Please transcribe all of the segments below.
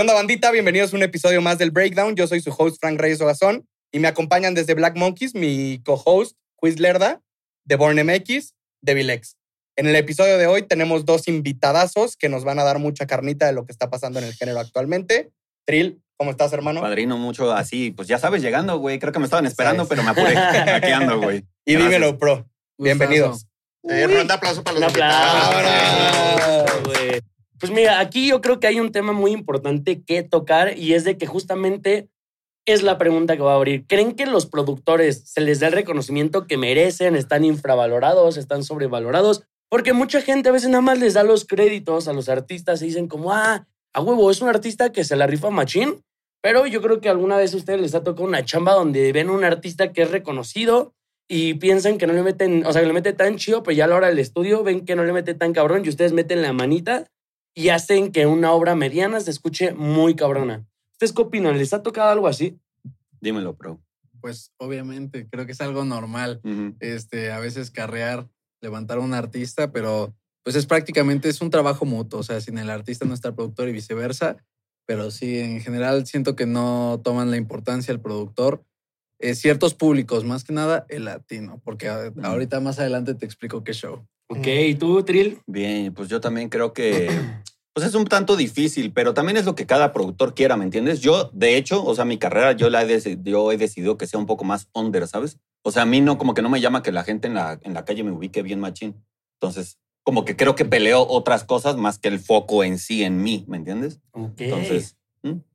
¿Qué onda, bandita? Bienvenidos a un episodio más del Breakdown. Yo soy su host, Frank Reyes Ogazón, y me acompañan desde Black Monkeys mi co-host, Quiz Lerda, de Born MX, Devil X. En el episodio de hoy tenemos dos invitadazos que nos van a dar mucha carnita de lo que está pasando en el género actualmente. Trill, ¿cómo estás, hermano? Padrino, mucho así, pues ya sabes, llegando, güey. Creo que me estaban esperando, pero me apuré. Aquí ando, güey. Y Gracias. dímelo, pro. Bienvenidos. Eh, ronda aplauso para los invitados. Pues mira, aquí yo creo que hay un tema muy importante que tocar y es de que justamente es la pregunta que va a abrir. ¿Creen que los productores se les da el reconocimiento que merecen? ¿Están infravalorados? ¿Están sobrevalorados? Porque mucha gente a veces nada más les da los créditos a los artistas y dicen como, ah, a huevo, es un artista que se la rifa machín. Pero yo creo que alguna vez a ustedes les ha tocado una chamba donde ven a un artista que es reconocido y piensan que no le meten, o sea, que le mete tan chido, pero ya a la hora del estudio ven que no le mete tan cabrón y ustedes meten la manita y hacen que una obra mediana se escuche muy cabrona. ¿Ustedes qué opinan? ¿Les ha tocado algo así? Dímelo, bro. Pues obviamente, creo que es algo normal. Ujú. Este, a veces carrear, levantar a un artista, pero pues es prácticamente, es un trabajo mutuo. O sea, sin el artista no está el productor y viceversa. Pero sí, en general siento que no toman la importancia el productor. Eh, ciertos públicos, más que nada el latino, porque a- Mm. ahorita más adelante te explico qué show. Ok, ¿y tú, Trill? Bien, pues yo también creo que pues es un tanto difícil, pero también es lo que cada productor quiera, ¿me entiendes? Yo, de hecho, o sea, mi carrera yo la he, yo he decidido que sea un poco más under, ¿sabes? O sea, a mí no, como que no me llama que la gente en la, en la calle me ubique bien machín. Entonces, como que creo que peleo otras cosas más que el foco en sí, en mí, ¿me entiendes? Ok. Entonces.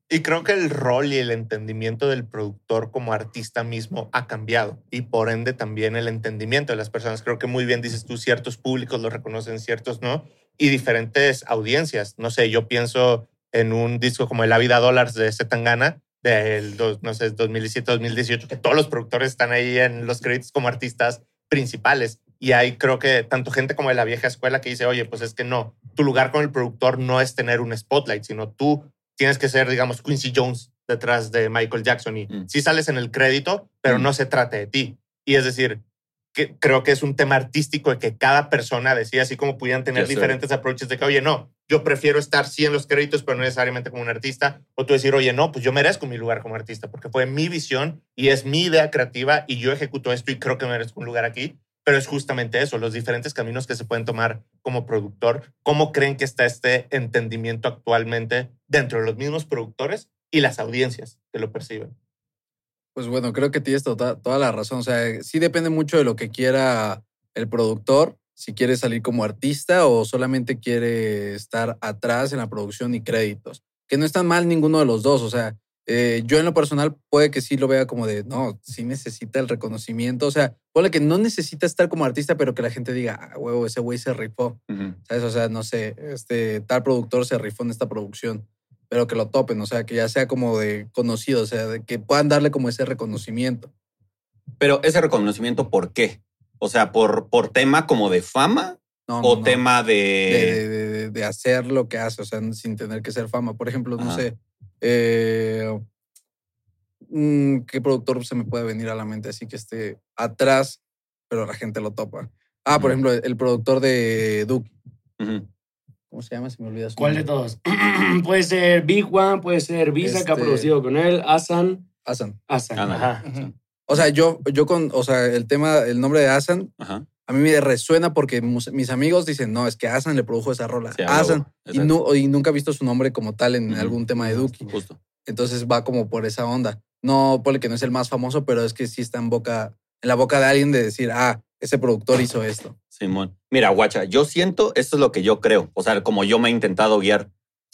Y creo que el rol y el entendimiento del productor como artista mismo ha cambiado. Y por ende también el entendimiento de las personas. Creo que muy bien dices tú, ciertos públicos lo reconocen, ciertos no. Y diferentes audiencias. No sé, yo pienso en un disco como El La Vida Dólares de Zetangana, del, no sé, 2017-2018, que todos los productores están ahí en los créditos como artistas principales. Y hay creo que tanto gente como de la vieja escuela que dice, oye, pues es que no, tu lugar con el productor no es tener un spotlight, sino tú tienes que ser, digamos, Quincy Jones detrás de Michael Jackson. Y Mm. sí sales en el crédito, pero Mm. no se trata de ti. Y es decir, que creo que es un tema artístico de que cada persona decía, así como pudieran tener Yes, sir. diferentes approaches de que, oye, no, yo prefiero estar sí en los créditos, pero no necesariamente como un artista. O tú decir, oye, no, pues yo merezco mi lugar como artista, porque fue mi visión y es mi idea creativa y yo ejecuto esto y creo que merezco un lugar aquí. Pero es justamente eso, los diferentes caminos que se pueden tomar como productor. ¿Cómo creen que está este entendimiento actualmente dentro de los mismos productores y las audiencias que lo perciben? Pues bueno, creo que tienes tota- toda la razón. O sea, sí depende mucho de lo que quiera el productor, si quiere salir como artista o solamente quiere estar atrás en la producción y créditos. Que no está mal ninguno de los dos. O sea, eh, yo en lo personal puede que sí lo vea como de, no, sí necesita el reconocimiento. O sea, ponle que no necesita estar como artista, pero que la gente diga, ah, huevo, ese güey se rifó. ¿Sabes? O sea, no sé, este tal productor se rifó en esta producción, pero que lo topen, o sea, que ya sea como de conocido, o sea, de que puedan darle como ese reconocimiento. Pero ese reconocimiento, ¿por qué? O sea, por, por tema como de fama No, o no, tema de, de... de- de- de hacer lo que hace, o sea, sin tener que ser fama. Por ejemplo, no sé, eh, mm, ¿qué productor se me puede venir a la mente así que esté atrás, pero la gente lo topa? Ah, por ejemplo, el productor de Duke. Ujú. ¿Cómo se llama? Se me olvida su ¿Cuál de todos? puede ser Big One, puede ser Visa, que ha Este- producido con él, Asan. Asan. Asan, ajá. O sea, yo, yo con, o sea, el tema, el nombre de Asan Ajá. A mí me resuena porque mis amigos dicen, no, es que Asan le produjo esa rola. Sí, Asan. Y, Exacto. nu- y nunca he visto su nombre como tal en algún tema de Duki. Justo. Entonces va como por esa onda. No, ponle que no es el más famoso, pero es que sí está en boca, en la boca de alguien de decir, ah, ese productor hizo esto. Simón. Mira, guacha, yo siento, esto es lo que yo creo, o sea, como yo me he intentado guiar.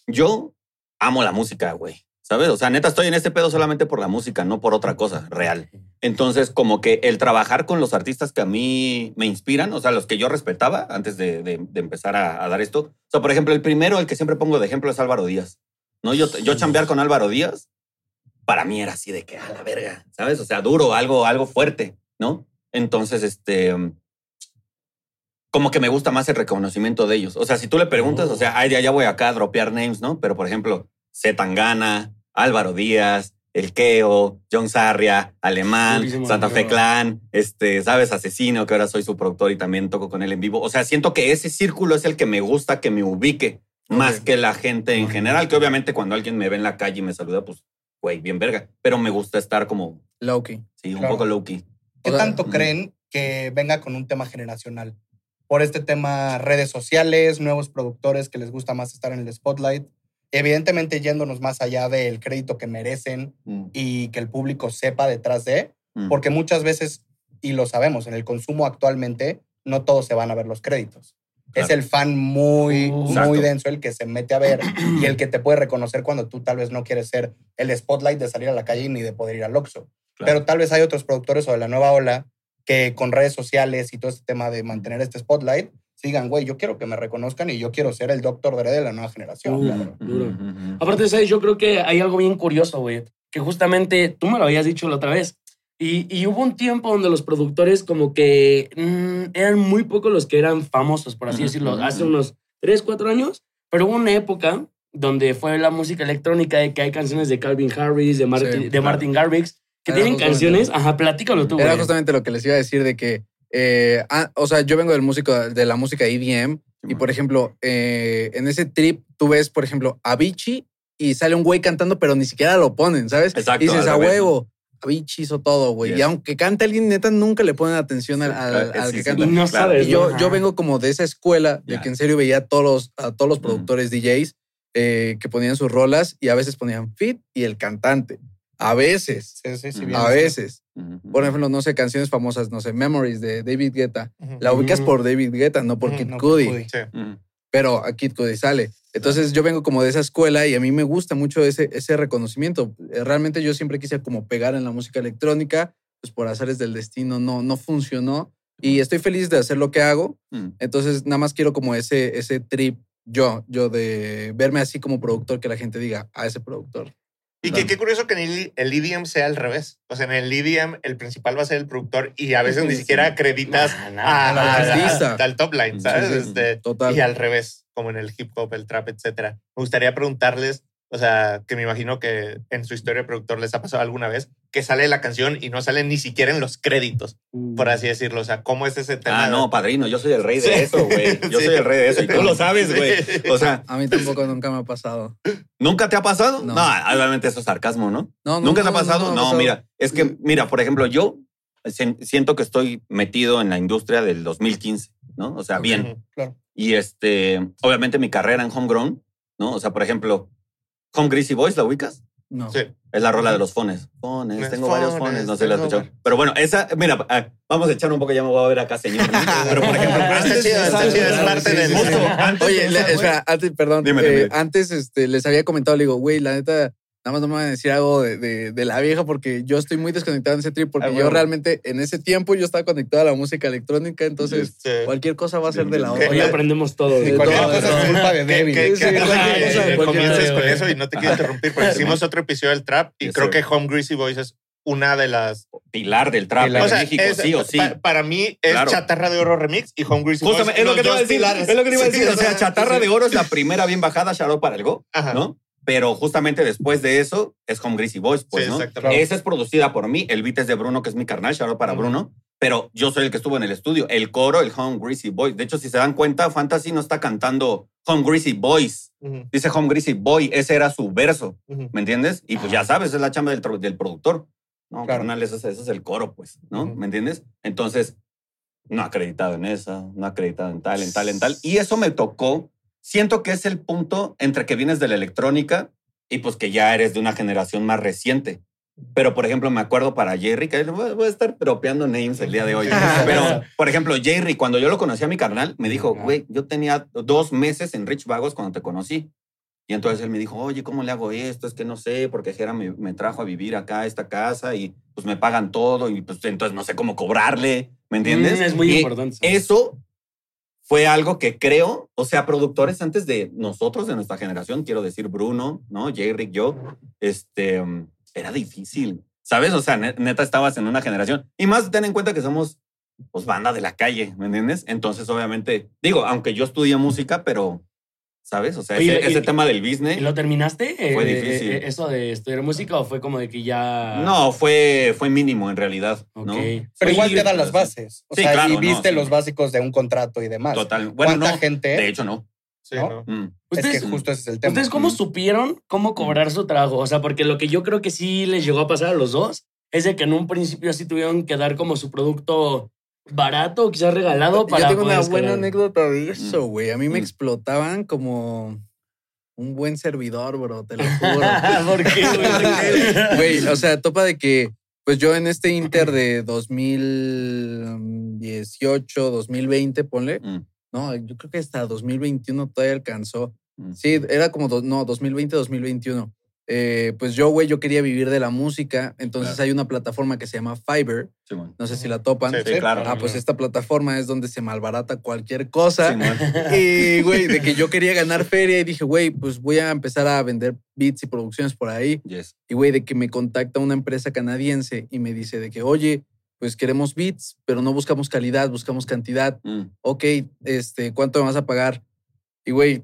Yo amo la música, güey, ¿sabes? O sea, neta, estoy en este pedo solamente por la música, no por otra cosa real. Entonces, como que el trabajar con los artistas que a mí me inspiran, o sea, los que yo respetaba antes de, de- de empezar a, a dar esto. O sea, por ejemplo, el primero, el que siempre pongo de ejemplo es Álvaro Díaz. ¿No? Yo, yo chambear con Álvaro Díaz, para mí era así de que a la verga, ¿sabes? O sea, duro, algo, algo fuerte, ¿no? Entonces, este, como que me gusta más el reconocimiento de ellos. O sea, si tú le preguntas, o sea, ay, ya, ya voy acá a dropear names, ¿no? Pero, por ejemplo, Zetangana, Álvaro Díaz, El Keo, John Sarria, Alemán, Durísimo, Santa Fe. Clan, este, ¿sabes? Asesino, que ahora soy su productor y también toco con él en vivo. O sea, siento que ese círculo es el que me gusta que me ubique. más que la gente en general, que obviamente cuando alguien me ve en la calle y me saluda, pues, güey, bien verga. Pero me gusta estar como, Loki. sí, un poco low-key. ¿Qué O sea, tanto creen que venga con un tema generacional? Por este tema redes sociales, nuevos productores que les gusta más estar en el spotlight. Evidentemente yéndonos más allá del crédito que merecen Mm, y que el público sepa detrás de, mm. porque muchas veces, y lo sabemos, en el consumo actualmente no todos se van a ver los créditos. Es el fan muy, Uh, muy Exacto. denso el que se mete a ver y el que te puede reconocer cuando tú tal vez no quieres ser el spotlight de salir a la calle ni de poder ir al Oxxo. Claro. Pero tal vez hay otros productores o de la nueva ola que con redes sociales y todo este tema de mantener este spotlight, sigan, güey, yo quiero que me reconozcan y yo quiero ser el Dr. Dre de la nueva generación. Uh, cabrón. duro. Ujú, ujú. Aparte, ¿sabes? Yo creo que hay algo bien curioso, güey. Que justamente tú me lo habías dicho la otra vez. Y, y hubo un tiempo donde los productores como que mm, eran muy pocos los que eran famosos, por así decirlo, hace unos 3, 4 años. Pero hubo una época donde fue la música electrónica de que hay canciones de Calvin Harris, de Martin, Sí, de claro. Martin Garrix, que Era tienen canciones. Ajá, platícalo tú, Era güey. justamente lo que les iba a decir de que, eh, ah, o sea, yo vengo del músico, de la música EDM y por ejemplo, eh, en ese trip tú ves, por ejemplo, a Avicii y sale un güey cantando, pero ni siquiera lo ponen, ¿sabes? Exacto, Y dices, a revés, huevo, Avicii hizo todo, güey. Yes. Y aunque cante alguien, neta, nunca le ponen atención al, al- Sí, al sí, que sí. canta. No Claro. sabes. Y yo, yo vengo como de esa escuela de que en serio veía a todos los, a todos los Mm. productores DJs eh, que ponían sus rolas y a veces ponían fit y el cantante. A veces. Sí, sí, sí, Mm. bien A veces. Ujú. Por ejemplo, no sé, canciones famosas, no sé, Memories de David Guetta. La ubicas Mm. por David Guetta, no por Kid No, Cudi. Cudi. Sí. Ujú. Pero a Kid Cudi sale. Entonces yo vengo como de esa escuela y a mí me gusta mucho ese, ese reconocimiento. Eh, Realmente yo siempre quise como pegar en la música electrónica, pues por azares del destino no, no funcionó. Y estoy feliz de hacer lo que hago. Mm. Entonces nada más quiero como ese, ese trip yo, yo de verme así como productor, que la gente diga a ese productor. Y que, qué curioso que en el, el EDM sea al revés. O sea, en el EDM el principal va a ser el productor y a veces ni siquiera acreditas a- al a- artista. al top line, ¿sabes? sí, sí. Este, Total. y al revés, como en el hip hop, el trap, etcétera. Me gustaría preguntarles, o sea, que me imagino que en su historia de productor les ha pasado alguna vez que sale la canción y no sale ni siquiera en los créditos, por así decirlo. O sea, ¿cómo es ese tema? Ah, no, padrino, yo soy el rey de Sí. eso, güey. Yo Sí. soy el rey de eso y tú lo sabes, Sí. güey. O sea, A mí tampoco nunca me ha pasado. ¿nunca te ha pasado? No. No, obviamente eso es sarcasmo, ¿no? No, ¿Nunca te ha no, pasado? No, mira, es que, mira, por ejemplo, yo si- siento que estoy metido en la industria del 2015, ¿no? O sea, Ok. bien. Claro. Y este, obviamente mi carrera en homegrown, ¿no? O sea, por ejemplo, Home Greasy Boys, ¿la ubicas? No. Sí. Es la rola de los fones. Fones, tengo varios fones, no sé, la escuchado. Pero bueno, esa, mira, ah, vamos a echar un poco, ya me voy a ver acá, señor. Pero por ejemplo, Está antes- chido, está chido, es parte del- Oye, espera, antes, perdón. Dime, eh, dime. Antes este, les había comentado, le digo, güey, la neta, nada más no me van a decir algo de, de- de la vieja porque yo estoy muy desconectado en ese trip porque Ah, yo realmente en ese tiempo yo estaba conectado a la música electrónica, entonces Sí. cualquier cosa va a ser de la otra. Hoy aprendemos todo. Sí, cualquier todo, cosa es culpa de Que, que, Sí, que- cualquier comiences con eso y no te quiero interrumpir, porque hicimos otro episodio del trap y Yes, creo sir. que Home Greasy Boys es una de las... Pilar del trap Pilar. en O sea, México, es- sí o sí. pa- para mí es Claro. Chatarra de Oro Remix y Home Greasy Boys. Justamente, es lo que te iba a decir. pilares. Es lo que te iba a decir. Sí, O sea, Chatarra sí. de Oro es la primera bien bajada, out para el Go, Ajá. ¿no? Pero justamente después de eso es Home Greasy Boys, pues, Sí, ¿no? exactamente. Esa es producida por mí. El beat es de Bruno, que es mi carnal, shout out para. Bruno. Pero yo soy el que estuvo en el estudio. El coro, el Home Greasy Boys. De hecho, si se dan cuenta, Fantasy no está cantando Home Greasy Boys. Dice Home Greasy Boy. Ese era su verso. ¿Me entiendes? Y pues ya sabes, es la chamba del, del productor. No, Claro. carnal, eso, es- eso es el coro, pues, ¿no? ¿Me entiendes? Entonces, no acreditado en esa, no acreditado en tal, en tal, en tal. Y eso me tocó. Siento que es el punto entre que vienes de la electrónica y pues que ya eres de una generación más reciente. Pero, por ejemplo, me acuerdo para Jerry, que voy a estar tropeando names el día de hoy. Pero, por ejemplo, Jerry, cuando yo lo conocí a mi carnal, me dijo, güey, yo tenía dos meses en Rich Vagos cuando te conocí. Y entonces él me dijo, oye, ¿cómo le hago esto? Es que no sé, porque Jera me, me trajo a vivir acá a esta casa y pues me pagan todo y pues entonces no sé cómo cobrarle, ¿me entiendes? Mm, es muy Y importante. Eso fue algo que creo, o sea, productores antes de nosotros, de nuestra generación, quiero decir Bruno, ¿no? J-Rick, yo, este, um, era difícil, ¿sabes? O sea, ne- neta estabas en una generación. Y más ten en cuenta que somos, pues, banda de la calle, ¿me entiendes? Entonces, obviamente, digo, aunque yo estudié música, pero, ¿sabes? O sea, Oye, ese, y- ese tema del business. ¿Y lo terminaste? Fue Eh, difícil. eh, ¿Eso de estudiar música o fue como de que ya.? No, fue, fue mínimo en realidad, ¿no? Ok. Pero igual te dan las bases. O Sí, sea, claro, y no, viste sí. los básicos de un contrato y demás. Total. Bueno, ¿Cuánta no, gente? de hecho no. Sí, ¿no? ¿no? Mm. Es que Ustedes, justo ese es el tema. ¿Ustedes cómo Mm. supieron cómo cobrar su trabajo? O sea, porque lo que yo creo que sí les llegó a pasar a los dos es de que en un principio así tuvieron que dar como su producto barato o quizás regalado para Yo tengo una buena escalar. anécdota de eso, Mm. güey. A mí me Mm. explotaban como un buen servidor, bro, te lo juro. ¿Por qué, güey? Güey, o sea, topa de que, pues yo en este Inter de 2018, 2020, ponle, Mm. no, yo creo que hasta 2021 todavía alcanzó. Mm. Sí, era como, do- no, 2020, 2021. Eh, pues yo, güey, yo quería vivir de la música, entonces Claro. hay una plataforma que se llama Fiverr, no sé si la topan. Sí, Sí, claro. Ah, pues esta plataforma es donde se malbarata cualquier cosa. Y, güey, de que yo quería ganar feria y dije, güey, pues voy a empezar a vender beats y producciones por ahí. Yes. Y, güey, de que me contacta una empresa canadiense y me dice de que, oye, pues queremos beats, pero no buscamos calidad, buscamos cantidad. Mm. Ok, este, ¿cuánto me vas a pagar? Y, güey,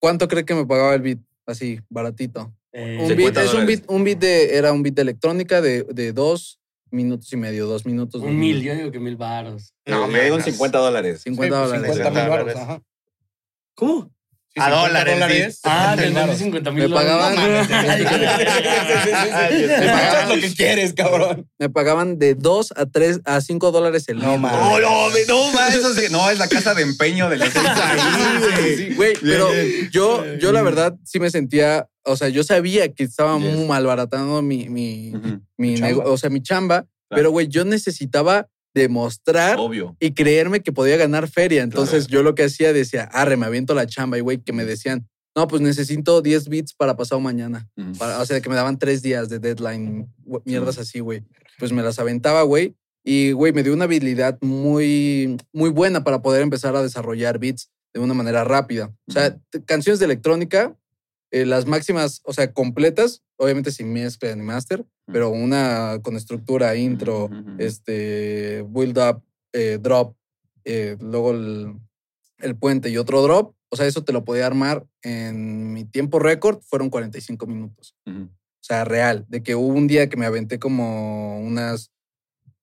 ¿cuánto cree que me pagaba el beat? Así, baratito. Eh, Un 50 beat, es un dólares. beat, un beat de, era un beat de electrónica de, de dos minutos y medio, dos minutos. dos un mil, minutos. yo digo que mil baros. No, Le digo un menos. 50 dólares. 50 Sí, pues, dólares. 50 mil dólares. baros, ajá. ¿Cómo? Sí, A 50 dólares, dólares. Ah, 70 de varos. 50 Me mil pagaban- No mames, Ay, Me pagas lo que quieres, cabrón. Me pagaban de 2 a 3 a 5 dólares el No. No, no, no, ma, eso sí, no, es la casa de empeño de la Sí, Güey, pero yo, yo la verdad sí me sentía, o sea, yo sabía que estaba Yes. muy malbaratando mi, mi, mi chamba. nego- o sea, mi chamba, pero güey, yo necesitaba demostrar Obvio. y creerme que podía ganar feria. Entonces yo lo que hacía decía, arre, me aviento la chamba y güey, que me decían, no, pues necesito 10 bits para pasado mañana. Mm. Para- o sea, que me daban tres días de deadline, mierdas así, güey. Pues me las aventaba, güey. Y, güey, me dio una habilidad muy, muy buena para poder empezar a desarrollar beats de una manera rápida. O sea, canciones de electrónica, eh, las máximas, o sea, completas, obviamente sin mezcla ni master, pero una con estructura, intro, este, build up, eh, drop, eh, luego el, el puente y otro drop. O sea, eso te lo podía armar en mi tiempo récord, fueron 45 minutos. O sea, real. De que hubo un día que me aventé como unas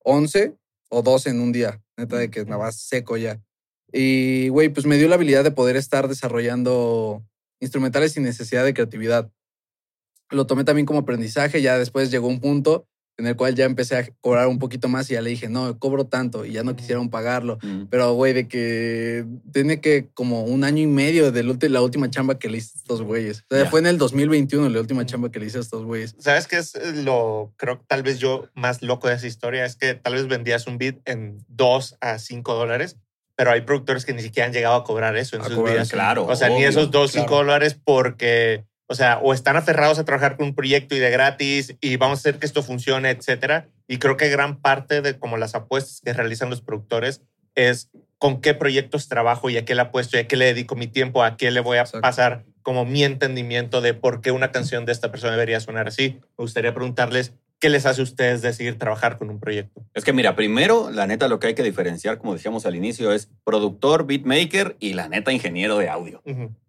11 o 12 en un día. Neta, de que me va seco ya. Y, güey, pues me dio la habilidad de poder estar desarrollando instrumentales sin necesidad de creatividad. Lo tomé también como aprendizaje. Ya después llegó un punto en el cual ya empecé a cobrar un poquito más y ya le dije, no, cobro tanto y ya no quisieron pagarlo. Mm. Pero, güey, de que tiene que como un año y medio de la última chamba que le hice a estos güeyes. O sea, fue en el 2021 la última chamba que le hice a estos güeyes. ¿Sabes qué es lo, creo tal vez yo más loco de esa historia? Es que tal vez vendías un beat en 2 a 5 dólares, pero hay productores que ni siquiera han llegado a cobrar eso en A sus cobrar vidas. Claro. O sea, ni esos 2, 5 claro. dólares porque, o sea, o están aferrados a trabajar con un proyecto y de gratis y vamos a hacer que esto funcione, etcétera. Y creo que gran parte de como las apuestas que realizan los productores es con qué proyectos trabajo y a qué le apuesto y a qué le dedico mi tiempo, a qué le voy a Exacto. pasar como mi entendimiento de por qué una canción de esta persona debería sonar así. Me gustaría preguntarles qué les hace a ustedes decidir trabajar con un proyecto. Es que mira, primero, la neta, lo que hay que diferenciar, como decíamos al inicio, es productor, beatmaker y la neta, ingeniero de audio.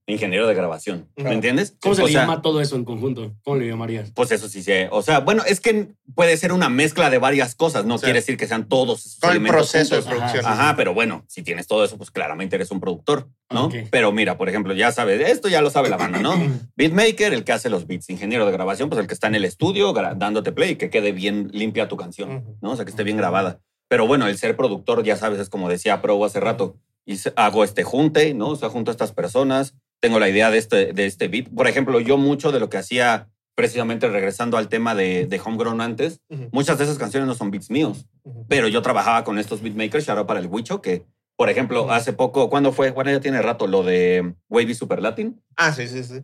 Ingeniero de grabación. Claro. ¿Me entiendes? ¿Cómo se O le sea, llama todo eso en conjunto? ¿Cómo le llamarías? Pues eso sí sé. O sea, bueno, es que puede ser una mezcla de varias cosas. No Sí. quiere decir que sean todos esos Todo el proceso de producción. Ajá, pero bueno, si tienes todo eso, pues claramente eres un productor, ¿no? Pero mira, por ejemplo, ya sabes, esto ya lo sabe la banda, ¿no? Beatmaker, el que hace los beats, ingeniero de grabación, pues el que está en el estudio dándote play y que quede bien limpia tu canción. ¿no? O sea, que esté bien grabada. Pero bueno, el ser productor, ya sabes, es como decía Pro hace rato, y hago este junte, ¿no? O sea, junto a estas personas, tengo la idea de este, de este beat. Por ejemplo, yo mucho de lo que hacía, precisamente regresando al tema de, de Homegrown antes, muchas de esas canciones no son beats míos, pero yo trabajaba con estos beatmakers, shout out para el Wicho, que, por ejemplo, hace poco, ¿cuándo fue? Bueno, ya tiene rato, lo de Wavy Super Latin. Ah, sí, sí, sí.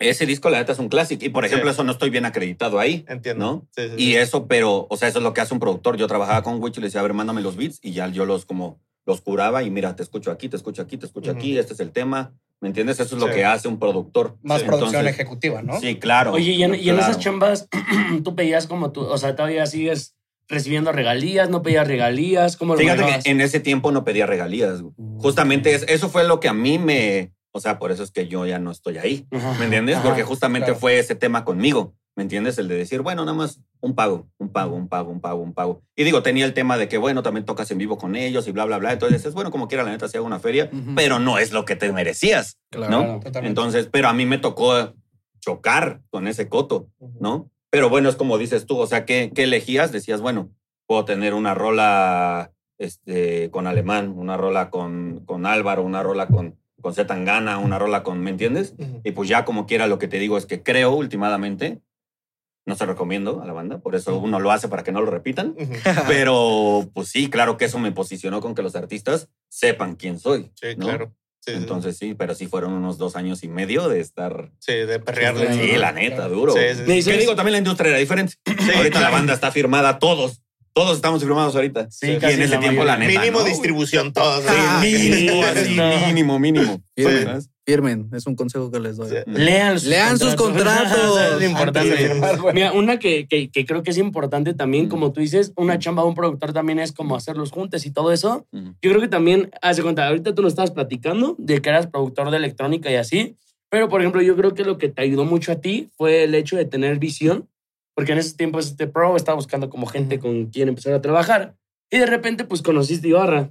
Ese disco, la neta, es un clásico. Y, por ejemplo, Sí. eso no estoy bien acreditado ahí. Entiendo. ¿No? Sí, sí, Y sí. eso, pero, o sea, eso es lo que hace un productor. Yo trabajaba con Wicho y le decía, a ver, mándame los beats. Y ya yo los como, los curaba y mira, te escucho aquí, te escucho aquí, te escucho aquí, este es el tema. ¿Me entiendes? Eso es lo Sí. que hace un productor. Más Sí. producción Entonces, ejecutiva, ¿no? Sí, claro. Oye, y en, y en claro. esas chambas, tú pedías como tú, o sea, todavía sigues recibiendo regalías, no pedías regalías, ¿cómo lo Fíjate manejabas? que en ese tiempo no pedía regalías. Mm. Justamente es- eso fue lo que a mí me... O sea, por eso es que yo ya no estoy ahí. ¿Me entiendes? Ajá. Porque justamente claro. fue ese tema conmigo. ¿Me entiendes? El de decir, bueno, nada más un pago, un pago, un pago, un pago, un pago. Y digo, tenía el tema de que, bueno, también tocas en vivo con ellos y bla, bla, bla. Entonces es bueno, como quiera, la neta, se haga una feria, Ujú. pero no es lo que te merecías, Claro. ¿no? Totalmente. Entonces, pero a mí me tocó chocar con ese coto, ¿no? Pero bueno, es como dices tú, o sea, ¿qué, qué elegías? Decías, bueno, puedo tener una rola este, con Alemán, una rola con, con Álvaro, una rola con, con Zetangana, una rola con, ¿me entiendes? Ujú. Y pues ya como quiera lo que te digo es que creo últimamente, no se recomiendo a la banda, por eso uno lo hace para que no lo repitan, pero pues sí, claro que eso me posicionó con que los artistas sepan quién soy. Sí, ¿no? claro. Sí, Entonces sí, pero sí fueron unos dos años y medio de estar... sí, de perrearle. Sí, la neta, duro. Sí, sí, ¿Qué digo? También la industria era diferente. ahorita la banda está firmada, todos. Todos estamos firmados ahorita. Sí, y en ese la tiempo, la neta. Mínimo ¿no? distribución todos. Sí, Ah, mínimo, no. mínimo, mínimo. Firmen, es un consejo que les doy. Sí. Lean sus Lean sus contratos. es importante. Firmar, güey. Mira, una que, que, que creo que es importante también, Mm. como tú dices, una chamba de un productor también es como hacer los juntes y todo eso. Ujú. Yo creo que también, hace cuenta, ahorita tú nos estabas platicando de que eras productor de electrónica y así, pero por ejemplo, yo creo que lo que te ayudó mucho a ti fue el hecho de tener visión, porque en esos tiempos este pro estaba buscando como gente con quien empezar a trabajar y de repente pues conociste Ibarra.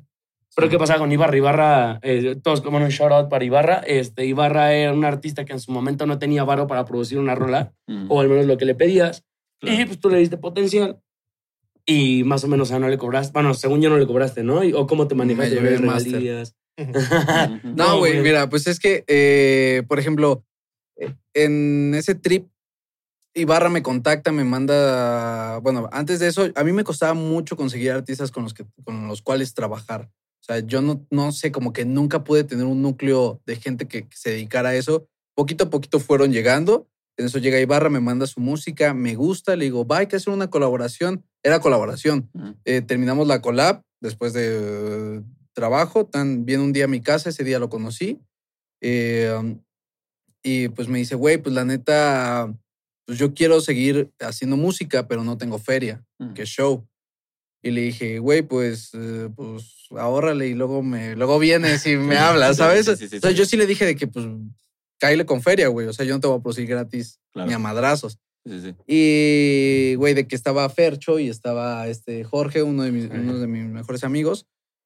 Pero ¿qué pasaba con Ibarra? Ibarra, eh, todos como un shout out para Ibarra. Este, Ibarra era un artista que en su momento no tenía varo para producir una rola, Ujú. o al menos lo que le pedías. Claro. Y pues tú le diste potencial. Y más o menos, o sea, no le cobraste. Bueno, según yo no le cobraste, ¿no? ¿O cómo te manejaste las regalías? No, güey. mira, pues es que, eh, por ejemplo, eh, en ese trip, Ibarra me contacta, me manda, bueno, antes de eso, a mí me costaba mucho conseguir artistas con los, que, con los cuales trabajar. O sea, yo no, no sé, como que nunca pude tener un núcleo de gente que, que se dedicara a eso. Poquito a poquito fueron llegando. En eso llega Ibarra, me manda su música, me gusta, le digo, va, hay que hacer una colaboración. Era colaboración. Ujú. Eh, terminamos la collab después de eh, trabajo. Tan viene un día a mi casa, ese día lo conocí. Eh, um, y pues me dice, güey, pues la neta, pues yo quiero seguir haciendo música, pero no tengo feria, Ujú. que show. Y le dije, güey, pues, eh, pues ahórrale y luego me, luego vienes y me hablas, ¿sabes? Sí, sí, sí, Entonces yo sí le dije de que, pues, cáile con feria, güey. O sea, yo no te voy a producir gratis Claro. ni a madrazos. Y, güey, de que estaba Fercho y estaba este Jorge, uno de mis, uno de mis mejores amigos.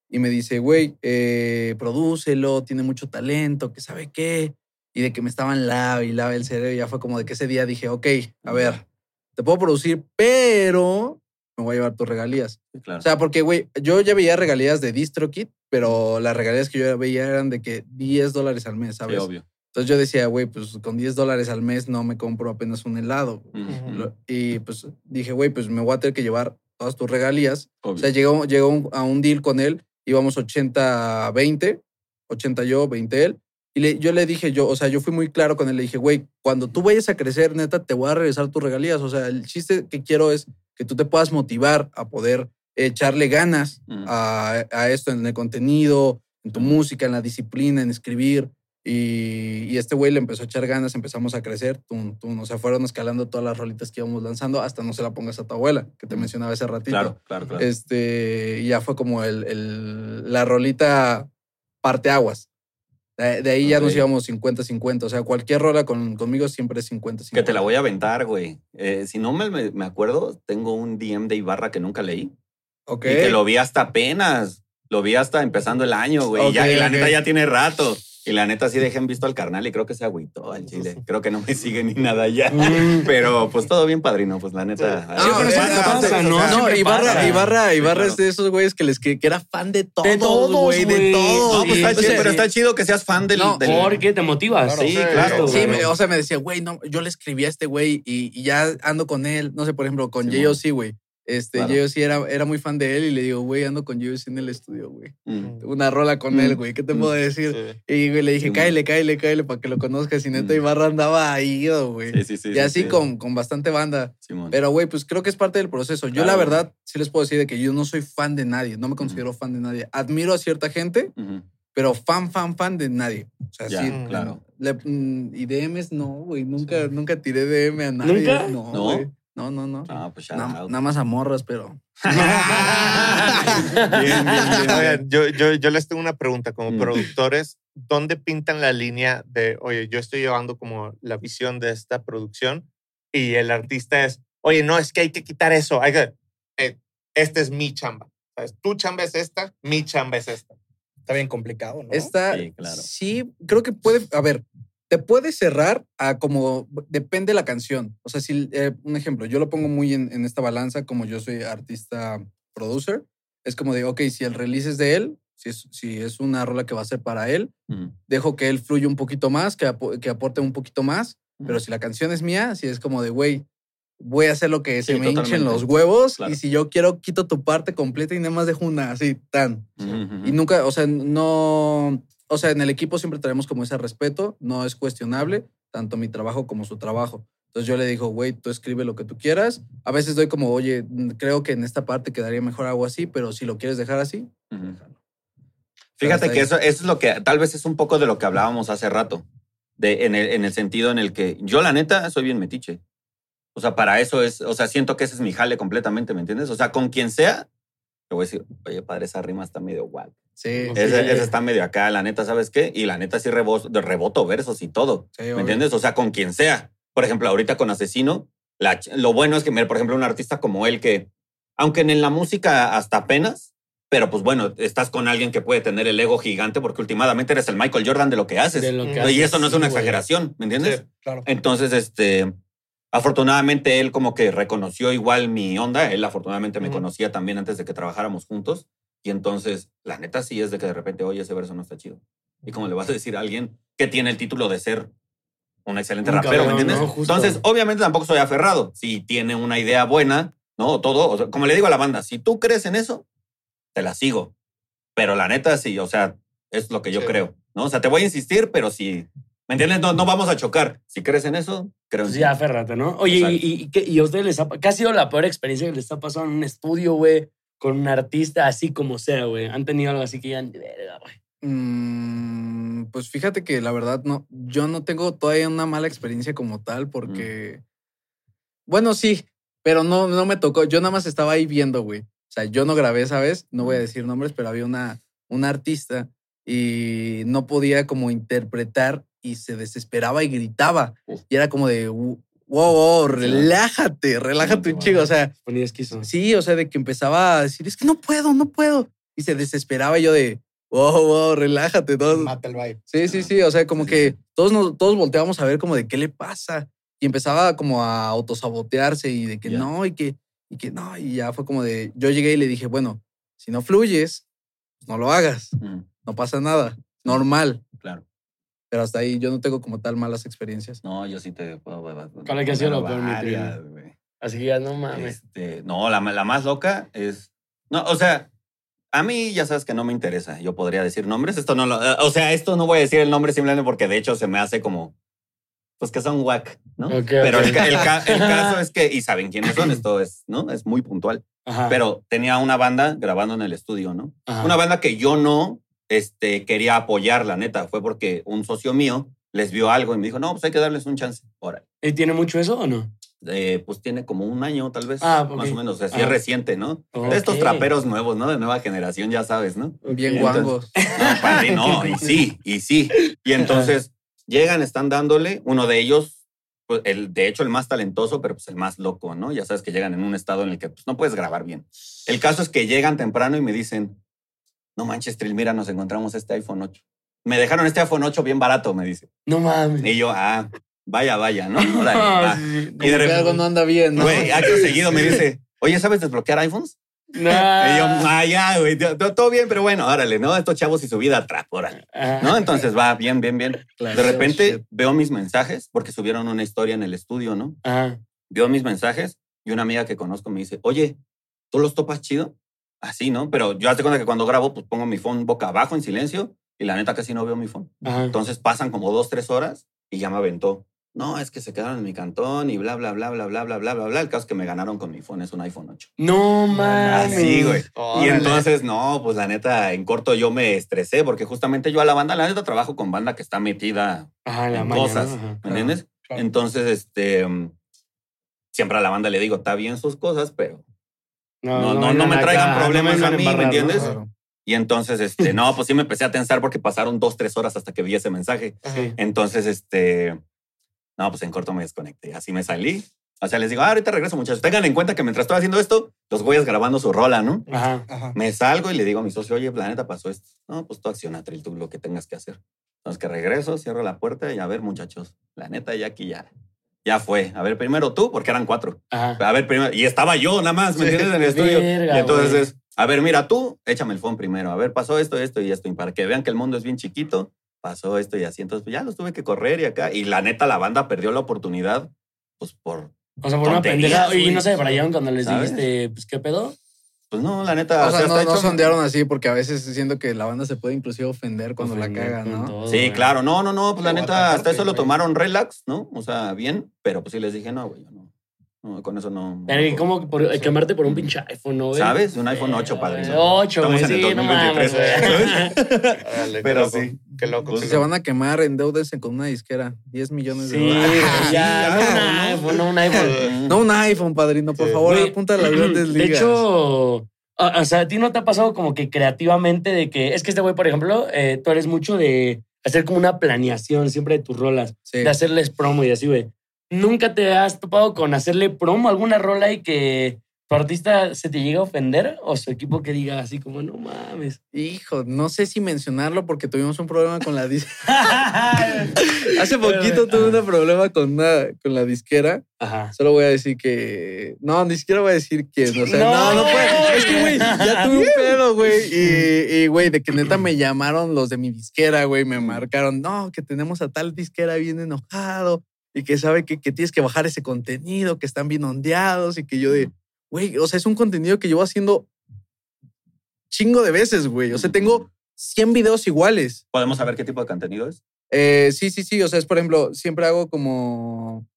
Y me dice, güey, eh, prodúcelo, tiene mucho talento, que sabe qué. Y de que me estaban lava y lava el cerebro. Y ya fue como de que ese día dije, ok, a ver, te puedo producir, pero me voy a llevar tus regalías. Sí, claro. O sea, porque, güey, yo ya veía regalías de DistroKit, pero las regalías que yo veía eran de que 10 dólares al mes, Sí, ¿sabes? obvio. Entonces yo decía, güey, pues con 10 dólares al mes no me compro apenas un helado. Y pues dije, güey, pues me voy a tener que llevar todas tus regalías. O sea, llegó, llegó a un deal con él, íbamos 80-20, 80 yo, 20 él. Y le- yo le dije, yo, o sea, yo fui muy claro con él, le dije, güey, cuando tú vayas a crecer, neta, te voy a regresar tus regalías. O sea, el chiste que quiero es que tú te puedas motivar a poder echarle ganas Ujú. a, a esto en el contenido, en tu música, en la disciplina, en escribir. Y, y este güey le empezó a echar ganas, empezamos a crecer. Tum, tum, o sea, fueron escalando todas las rolitas que íbamos lanzando hasta no se la pongas a tu abuela, que te Mm. mencionaba hace ratito. Claro, claro, claro. Este, y ya fue como el, el- la rolita parteaguas. De, de ahí ya nos Ok. íbamos 50-50. O sea, cualquier rola con, conmigo siempre es 50-50. Que te la voy a aventar, güey. Eh, si no me, me- acuerdo, tengo un DM de Ibarra que nunca leí. Ok. Y que lo vi hasta apenas. Lo vi hasta empezando el año, güey. y ya- y la neta ya tiene rato. Y la neta sí dejen visto al carnal y creo que se agüitó al chile. Creo que no me sigue ni nada ya. Mm. Pero pues todo bien, padrino. Pues la neta. Sí, pero Ah, sí pasa, pasa, ¿no? No, Ibarra, pasa. Ibarra, Sí, Ibarra claro. es de esos güeyes que les que, que era fan de todos, De todos, güey, de todos. No, pues está O sea, chido, pero está chido que seas fan del. No, del- Porque te motivas. Claro, Sí, sí, claro. Sí, me- o sea, me decía, güey, no, yo le escribí a este güey y, y ya ando con él. No sé, por ejemplo, con Sí, J.O.C., güey. Este, Claro. J.O.C. era, era muy fan de él y le digo, güey, ando con J.O.C. en el estudio, güey. Mm. Una rola con Mm. él, güey. ¿Qué te Mm. puedo decir? Sí. Y güey, le dije, Sí, cáele, cáele, cáele para que lo conozcas. Y neta, Mm. Ibarra andaba ahí, güey. Sí, sí, sí. y sí, así sí. Con, con bastante banda. Pero, güey, pues creo que es parte del proceso. Yo, Claro, la güey. verdad, sí les puedo decir de que yo no soy fan de nadie. No me considero fan de nadie. Admiro a cierta gente, pero fan, fan, fan de nadie. O sea, Ya, sí. claro. le- mm, y DMs no, güey. Nunca, nunca tiré DM a nadie. ¿Nunca? No, ¿No? güey. No, no, no. Ah, pues Na- out. nada más a morras, pero. Bien, bien, bien, Oigan, yo, yo, yo les tengo una pregunta como Mm. productores. ¿Dónde pintan la línea de, oye, yo estoy llevando como la visión de esta producción y el artista es, oye, no, es que hay que quitar eso. Hay que, eh, esta es mi chamba. ¿Sabes? Tu chamba es esta, mi chamba es esta. Está bien complicado, ¿no? Esta, Sí, claro. sí, creo que puede, a ver, te puede cerrar a como, depende la canción. O sea, si, eh, un ejemplo, yo lo pongo muy en, en esta balanza, como yo soy artista producer, es como de, ok, si el release es de él, si es, si es una rola que va a ser para él, Mm. dejo que él fluya un poquito más, que, apo- que aporte un poquito más, pero Mm. si la canción es mía, si es como de, güey, voy a hacer lo que se Sí, me hinchen los huevos Claro. y si yo quiero, quito tu parte completa y nada más dejo una así, tan. Ujú, ujú. Y nunca, o sea, no, o sea, en el equipo siempre tenemos como ese respeto, no es cuestionable, tanto mi trabajo como su trabajo. Entonces yo le digo, güey, tú escribe lo que tú quieras. A veces doy como, oye, mm, creo que en esta parte quedaría mejor algo así, pero si lo quieres dejar así, Ujú. déjalo. Fíjate que eso, eso es lo que tal vez es un poco de lo que hablábamos hace rato, de, en, el, en el sentido en el que yo la neta soy bien metiche. O sea, para eso es, o sea, siento que ese es mi jale completamente, ¿me entiendes? O sea, con quien sea, te voy a decir, oye, padre, esa rima está medio guay. Sí. Ese, ese está medio acá, la neta, ¿sabes qué? Y la neta sí rebo- de reboto versos y todo, sí, ¿me obvio. entiendes? O sea, con quien sea. Por ejemplo, ahorita con Asesino, la lo bueno es que, mira, por ejemplo, un artista como él que, aunque en la música hasta apenas, pero pues bueno, estás con alguien que puede tener el ego gigante porque últimamente eres el Michael Jordan de lo que haces. De lo que Y haces, eso no es una exageración, ¿me entiendes? Sí. Claro. Entonces, este, afortunadamente él como que reconoció igual mi onda. Él afortunadamente me conocía también antes de que trabajáramos juntos. Y entonces, la neta sí es de que de repente, oye, ese verso no está chido. ¿Y cómo le vas a decir a alguien que tiene el título de ser un excelente rapero, ¿me entiendes? Entonces, obviamente tampoco soy aferrado. Si tiene una idea buena, ¿no? Todo, o sea, como le digo a la banda, si tú crees en eso, te la sigo. Pero la neta sí, o sea, es lo que yo Sí. creo, ¿no? O sea, te voy a insistir, pero si, ¿me entiendes? No, no vamos a chocar. Si crees en eso, creo en ti. ya, aférrate, ¿no? Oye, Exacto. ¿y, y, qué- y a ustedes les ha, qué ha sido la peor experiencia que les ha pasado en un estudio, güey? Con un artista así como sea, güey. ¿Han tenido algo así que ya, verga, güey? Mm, pues fíjate que la verdad no, yo no tengo todavía una mala experiencia como tal porque, bueno, sí, pero no, no me tocó. Yo nada más estaba ahí viendo, güey. O sea, yo no grabé, ¿sabes? No voy a decir nombres, pero había una, una artista y no podía como interpretar y se desesperaba y gritaba. Uf. Y era como de, wow, wow, relájate, relájate un chico. O sea, Ponía esquizo. Sí, o sea, de que empezaba a decir, es que no puedo, no puedo. Y se desesperaba yo de, wow, wow, relájate. Todos. Mata el vibe. Sí, sí, sí. O sea, como que todos, nos, todos volteábamos a ver como de qué le pasa. Y empezaba como a autosabotearse y de que no, y que, y que no. Y ya fue como de, yo llegué y le dije, bueno, si no fluyes, no lo hagas. Mm, No pasa nada. Normal. Pero hasta ahí yo no tengo como tal malas experiencias. No, yo sí te puedo. ¿Cuál ha sido la peor, mi varias, tío? güey. Así que ya no mames. Este, no, la, la más loca es. No, o sea, a mí ya sabes que no me interesa. Yo podría decir nombres. Esto no lo. O sea, esto no voy a decir el nombre simplemente porque de hecho se me hace como. Pues que son whack, ¿no? Ok, Pero ok. el, el el caso es que. Y saben quiénes son. Esto es, ¿no? Es muy puntual. Ajá. Pero tenía una banda grabando en el estudio, ¿no? Ajá. Una banda que yo no este, quería apoyar, la neta. Fue porque un socio mío les vio algo y me dijo, no, pues hay que darles un chance. Órale. ¿Y tiene mucho eso o no? Eh, pues tiene como un año, tal vez. Ah, ok. Más o menos. O sea, sí Ah. es reciente, ¿no? De estos traperos nuevos, ¿no? De nueva generación, ya sabes, ¿no? Bien guangos. No, padre, no. Y sí, y sí. Y entonces llegan, están dándole. Uno de ellos, pues, el, de hecho, el más talentoso, pero pues el más loco, ¿no? Ya sabes que llegan en un estado en el que pues, no puedes grabar bien. El caso es que llegan temprano y me dicen, no manches, Trill, mira, nos encontramos este iPhone 8. Me dejaron este iPhone 8 bien barato, me dice. No mames. Y yo, ah, vaya, vaya, ¿no? Sí, sí. Y de repente- algo no anda bien, ¿no? Güey, acto seguido me dice, oye, ¿sabes desbloquear iPhones? No. Y yo, ah, ya, güey, to- to- todo bien, pero bueno, órale, ¿no? Estos chavos y su vida atrás, órale. Ajá. ¿No? Entonces va bien, bien, bien. Claro, De repente shit. veo mis mensajes, porque subieron una historia en el estudio, ¿no? Ajá. Veo mis mensajes y una amiga que conozco me dice, oye, ¿tú los topas chido? Así, ¿no? Pero yo hace cuenta que cuando grabo, pues pongo mi phone boca abajo en silencio y la neta casi no veo mi phone. Ajá. Entonces pasan como dos, tres horas y ya me aventó. No, es que se quedaron en mi cantón y bla, bla, bla, bla, bla, bla, bla, bla, bla. El caso es que me ganaron con mi phone, es un iPhone 8. No mames. Así, güey. Y entonces, no, pues la neta, en corto yo me estresé porque justamente yo a la banda, la neta, trabajo con banda que está metida, Ajá, en cosas. ¿me entiendes? claro. Entonces, este, mm, siempre a la banda le digo, está bien sus cosas, pero... No, no, no me traigan acá, problemas a mí, ¿me entiendes? Claro. Y entonces, este, no, pues sí me empecé a tensar porque pasaron dos, tres horas hasta que vi ese mensaje. Sí. Entonces, este, no, pues en corto me desconecté. Así me salí O sea, les digo, ah, ahorita regreso, muchachos. Tengan en cuenta que mientras estoy haciendo esto, los güeyes grabando su rola, ¿no? Ajá. Ajá. Me salgo y le digo a mi socio, oye, la neta pasó esto. No, pues tú acciona, Trill, tú lo que tengas que hacer. Entonces que regreso, cierro la puerta y a ver, muchachos, la neta ya aquí ya, ya fue. A ver, primero tú, porque eran cuatro. Ajá. A ver, primero, y estaba yo nada más, ¿me entiendes? En el estudio. Verga, y entonces es, a ver, mira, tú, échame el phone primero. A ver, pasó esto, esto y esto. Y para que vean que el mundo es bien chiquito, pasó esto y así. Entonces, pues, ya los tuve que correr y acá. Y la neta, la banda perdió la oportunidad, pues por, O sea, por una pendeja. Y no se brayaron cuando les ¿Sabes? dijiste, pues, ¿qué pedo? Pues no, la neta. O sea, no, hecho- sondearon así porque a veces siento que la banda se puede inclusive ofender cuando Ofender la caga, con ¿no? todo, Sí, güey. claro. No, no, no. Pues la neta, hasta eso lo tomaron relax, ¿no? O sea, bien. Pero pues sí les dije, no, güey, yo no. con eso no. Pero ¿y no, cómo por, eh, quemarte por un pinche iPhone, ¿no, güey? ¿Sabes? Un iPhone 8, padre. 8, güey. Estamos en el Sí, no mames, 2023, güey. Órale, Pero loco, sí. Qué loco. Pues qué se loco. van a quemar, endeudense con una disquera. 10 millones de Sí, dólares. güey, ya, no un iPhone, no un iPhone. No un iPhone, padrino, por Sí. favor, Güey, apunta a las grandes ligas. De hecho, o, o sea, a ti no te ha pasado como que creativamente de que es que este güey, por ejemplo, eh, tú eres mucho de hacer como una planeación siempre de tus rolas, Sí. de hacerles promo y así, güey. ¿Nunca te has topado con hacerle promo a alguna rola y que tu artista se te llega a ofender o su equipo que diga así como, no mames? Hijo, no sé si mencionarlo porque tuvimos un problema con la disquera. Hace poquito tuve un problema con, una, con la disquera. Ajá. Solo voy a decir que. No, ni siquiera voy a decir quién. O sea, No, no, no, puede. Es que, güey, ya tuve un pedo, güey. Y, güey, de que neta me llamaron los de mi disquera, güey. Me marcaron, no, que tenemos a tal disquera bien enojado y que sabe que, que tienes que bajar ese contenido, que están bien ondeados y que yo de, güey, o sea, es un contenido que llevo haciendo chingo de veces, güey. O sea, tengo 100 videos iguales. ¿Podemos saber qué tipo de contenido es? Eh, sí, sí, sí. O sea, es por ejemplo, siempre hago como,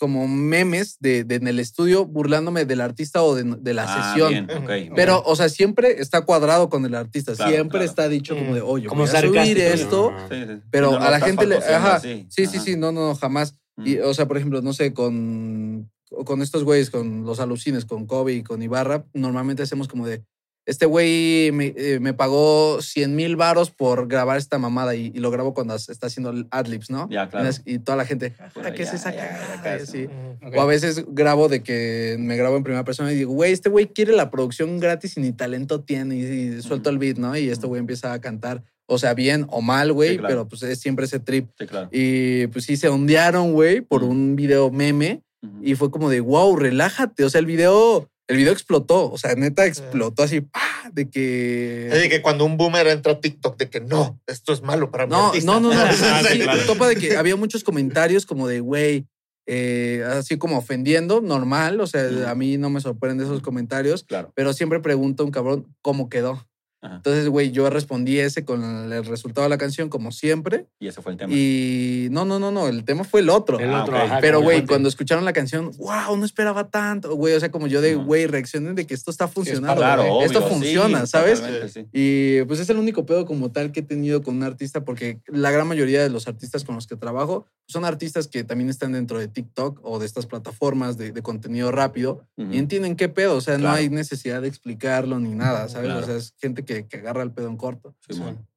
como memes de, de en el estudio burlándome del artista o de, de la Ah, sesión. bien. Pero, o sea, siempre está cuadrado con el artista. Claro, siempre claro. está dicho como de, oye, Como voy a subir esto. ¿no? Sí, sí. Pero No a la gente le. Ajá. así. Sí, sí, Ajá. sí. No, no, jamás. Mm. Y, o sea, por ejemplo, no sé, con, con estos güeyes, con los alucines, con Kobe y con Ibarra, normalmente hacemos como de, este güey me, eh, me pagó 100 mil varos por grabar esta mamada y, y lo grabo cuando está haciendo adlibs, ¿no? Ya, claro. Y toda la gente, Pues "Ah, ¿qué es ya, esa ya, ya, cagada?" acá, Y así. Ujú. Ok. O a veces grabo de que me grabo en primera persona y digo, güey, este güey quiere la producción gratis y ni talento tiene. Y, y suelto el beat, ¿no? Y este güey empieza a cantar, o sea, bien o mal, güey, Sí, claro. pero pues es siempre ese trip. Sí, claro. Y pues sí, se ondearon, güey, por Ujú. un video meme. Ujú. Y fue como de, wow, relájate. O sea, el video, el video explotó. O sea, neta explotó así, ¡pah! De que... Es de que cuando un boomer entra a TikTok de que no, esto es malo para mi No, no, no, no. Ah, sí, sí, claro. Topa de que había muchos comentarios como de, güey, eh, así como ofendiendo, normal. O sea, a mí no me sorprenden esos comentarios, Claro. pero siempre pregunta un cabrón cómo quedó. Ajá. Entonces, güey, yo respondí ese con el resultado de la canción, como siempre. Y ese fue el tema. Y no, no, no, no, el tema fue el otro. El Ah, otro, ok. ajá, Pero, güey, cuando escucharon la canción, wow, no esperaba tanto, güey. O sea, como yo de, güey, reaccionen de que esto está funcionando. Claro, obvio, esto sí, funciona, ¿sabes? totalmente, sí. Y pues es el único pedo como tal que he tenido con un artista, porque la gran mayoría de los artistas con los que trabajo son artistas que también están dentro de TikTok o de estas plataformas de, de contenido rápido Ujú. y entienden qué pedo. O sea, no Claro. hay necesidad de explicarlo ni nada, ¿sabes? Claro. O sea, es gente que, que agarra el pedo en corto.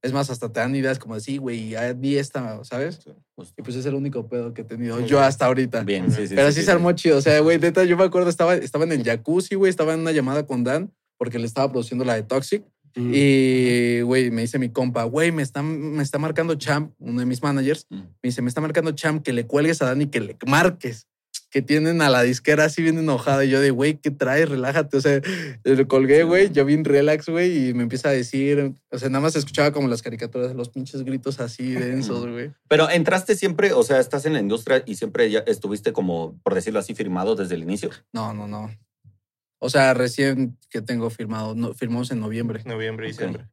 Es más, hasta te dan ideas como así, güey, ya vi esta, ¿sabes? Justo. Y pues es el único pedo que he tenido yo bien. hasta ahorita. Bien, sí, sí. Pero sí, se armó chido. O sea, güey, neta, yo me acuerdo, estaba, estaba en el jacuzzi, güey, estaba en una llamada con Dan porque le estaba produciendo la de Toxic. Mm. Y, güey, me dice mi compa, güey, me está, me está marcando Champ, uno de mis managers. Mm. Me dice, me está marcando Champ que le cuelgues a Dan y que le marques. Que tienen a la disquera así bien enojada. Y yo de, güey, ¿qué traes? Relájate. O sea, le colgué, güey, yo bien relax, güey, y me empieza a decir, o sea, nada más escuchaba como las caricaturas, los pinches gritos así densos, güey. Pero entraste siempre, o sea, estás en la industria y siempre ya estuviste como, por decirlo así, firmado desde el inicio. No, no, no. O sea, recién que tengo firmado, no, firmamos en noviembre. Noviembre, diciembre.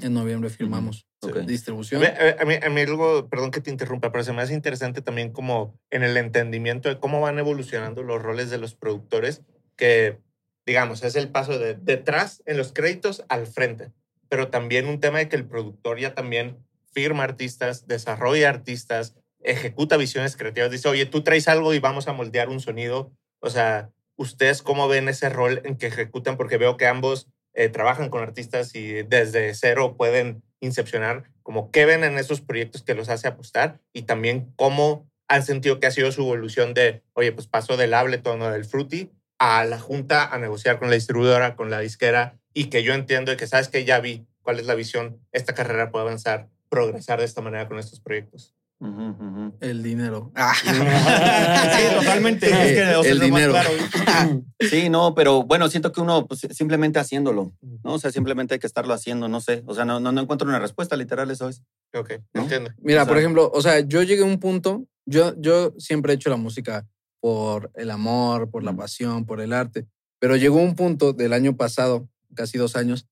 En noviembre firmamos. Distribución. A mí, a mí- a mí algo, perdón que te interrumpa, pero se me hace interesante también como en el entendimiento de cómo van evolucionando los roles de los productores, que digamos, es el paso de detrás en los créditos al frente, pero también un tema de que el productor ya también firma artistas, desarrolla artistas, ejecuta visiones creativas, dice, oye, tú traes algo y vamos a moldear un sonido. O sea, ¿ustedes cómo ven ese rol en que ejecutan? Porque veo que ambos eh, trabajan con artistas y desde cero pueden incepcionar como qué ven en esos proyectos que los hace apostar y también cómo han sentido que ha sido su evolución de, oye, pues pasó del Ableton o del Fruity a la junta a negociar con la distribuidora, con la disquera y que yo entiendo y que sabes que ya vi cuál es la visión, esta carrera puede avanzar, progresar de esta manera con estos proyectos. El dinero. Sí, totalmente. Es que, El es lo más dinero. claro. Sí, no, pero bueno, siento que uno pues, simplemente haciéndolo, ¿no? O sea, simplemente hay que estarlo haciendo, no sé. O sea, no, no, no encuentro una respuesta literal, eso es. Ok, ¿No? entiendo. Mira, O sea- por ejemplo, o sea, yo llegué a un punto, yo, yo siempre he hecho la música por el amor, por la pasión, por el arte, pero llegó un punto del año pasado, casi dos años,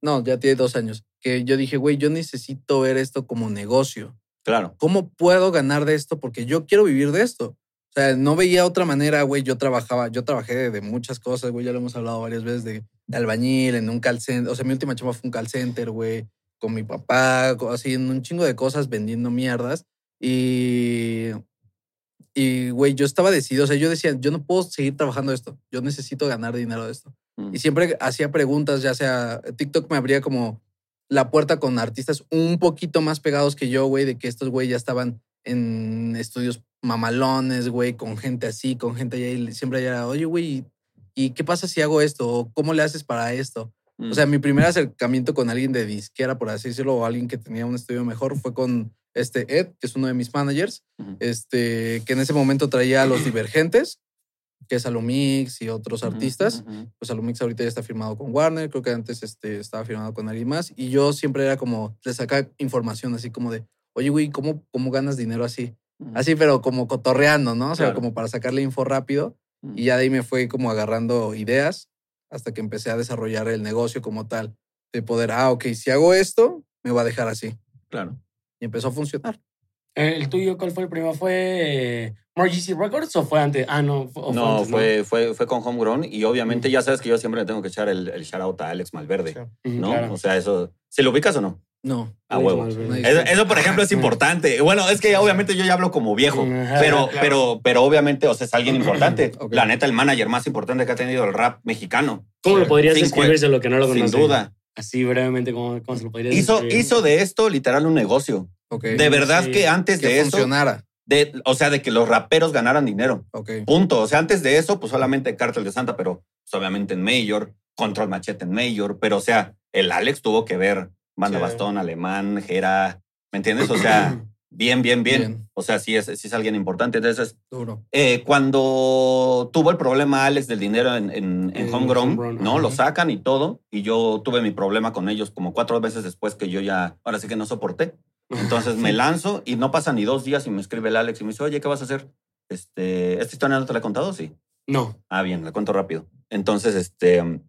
no, ya tiene dos años, que yo dije, güey, yo necesito ver esto como negocio. Claro. ¿Cómo puedo ganar de esto? Porque yo quiero vivir de esto. O sea, no veía otra manera, güey. Yo trabajaba, yo trabajé de, muchas cosas, güey. Ya lo hemos hablado varias veces de, de albañil, en un call center. O sea, mi última chamba fue un call center, güey. Con mi papá, así, en un chingo de cosas vendiendo mierdas. Y, y, güey, yo estaba decidido. O sea, yo decía, yo no puedo seguir trabajando esto. Yo necesito ganar dinero de esto. Mm. Y siempre hacía preguntas, ya sea TikTok me abría como la puerta con artistas un poquito más pegados que yo, güey, de que estos güey ya estaban en estudios mamalones, güey, con gente así, con gente allá y siempre era, oye, güey, ¿y qué pasa si hago esto? ¿O ¿Cómo le haces para esto? Mm. O sea, mi primer acercamiento con alguien de disquera, por así decirlo, o alguien que tenía un estudio mejor, fue con este Ed, que es uno de mis managers, este, que en ese momento traía a los divergentes, que es Alumix y otros artistas ujú. pues Alumix ahorita ya está firmado con Warner, creo que antes este, estaba firmado con alguien más, y yo siempre era como, le sacaba información así como de, oye, güey, ¿cómo, ¿cómo ganas dinero así? Así, pero como cotorreando, ¿no? O sea, Claro. como para sacarle info rápido, y ya de ahí me fue como agarrando ideas hasta que empecé a desarrollar el negocio como tal, de poder, ah, ok, si hago esto, me va a dejar así. Claro. Y empezó a funcionar. ¿El tuyo cuál fue el primero? ¿Fue eh, More GC Records o fue antes? Ah, no. fu- o No, antes, fue, fue, fue con Homegrown y obviamente ya sabes que yo siempre le tengo que echar el, el shout out a Alex Malverde, ¿no? claro. O sea, eso, ¿se lo ubicas o no? No. A huevo. Eso, eso, por ejemplo, es importante. Bueno, es que obviamente yo ya hablo como viejo, pero, claro. pero, pero obviamente, o sea, es alguien importante. La neta, el manager más importante que ha tenido el rap mexicano. ¿Cómo lo podrías Sin describir de lo que no lo Sin conoce? duda. Así brevemente, ¿cómo, cómo se lo podrías Hizo, describir? hizo de esto literal un negocio. De verdad sí. que antes que de eso, funcionara. de, o sea, de que los raperos ganaran dinero. Ok. Punto. O sea, antes de eso, pues solamente Cártel de Santa, pero pues, obviamente en Mayor, Control Machete en Mayor, pero o sea, el Alex tuvo que ver Banda Sí. Bastón, Alemán, Jera, ¿me entiendes? O sea, bien, bien, bien. Bien. O sea, sí es, sí es alguien importante. Entonces, Duro. eh, cuando tuvo el problema Alex del dinero en, en, en Homegrown, ¿no? Lo ajá. sacan y todo. Y yo tuve mi problema con ellos como cuatro veces después que yo ya, ahora sí que no soporté. Entonces me lanzo y no pasa ni dos días y me escribe el Alex y me dice, oye, ¿qué vas a hacer? Este, ¿Esta historia no te la he contado? Sí. No. Ah, bien, la cuento rápido. Entonces, este,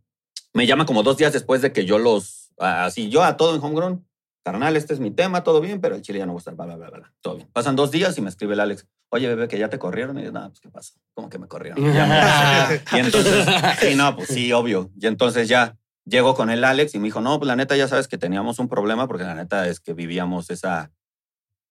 me llama como dos días después de que yo los, así, yo a todo en Homegrown, carnal, este es mi tema, todo bien, pero el chile ya no va a estar, bla, bla, bla, bla, todo bien. Pasan dos días y me escribe el Alex, oye, bebé, que ya te corrieron. Y yo, no, pues, ¿qué pasa? ¿Cómo que me corrieron? Ya me- y entonces, sí, no, pues sí, obvio. Y entonces ya llego con el Alex y me dijo, no, pues la neta ya sabes que teníamos un problema porque la neta es que vivíamos esa,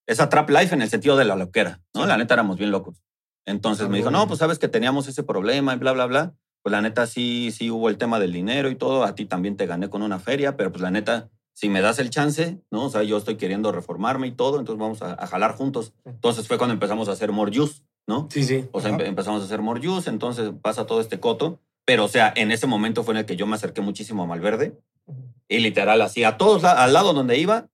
esa trap life en el sentido de la loquera, ¿no? La neta éramos bien locos. Entonces me dijo, no, pues sabes que teníamos ese problema y bla, bla, bla. Pues la neta sí, sí hubo el tema del dinero y todo. A ti también te gané con una feria, pero pues la neta, si me das el chance, ¿no? O sea, yo estoy queriendo reformarme y todo, entonces vamos a, a jalar juntos. Entonces fue cuando empezamos a hacer More Juice, ¿no? Sí, sí. O sea, empe- empezamos a hacer More Juice, entonces pasa todo este coto. Pero, o sea, en ese momento fue en el que yo me acerqué muchísimo a Malverde y literal así, a todos, al lado donde iba,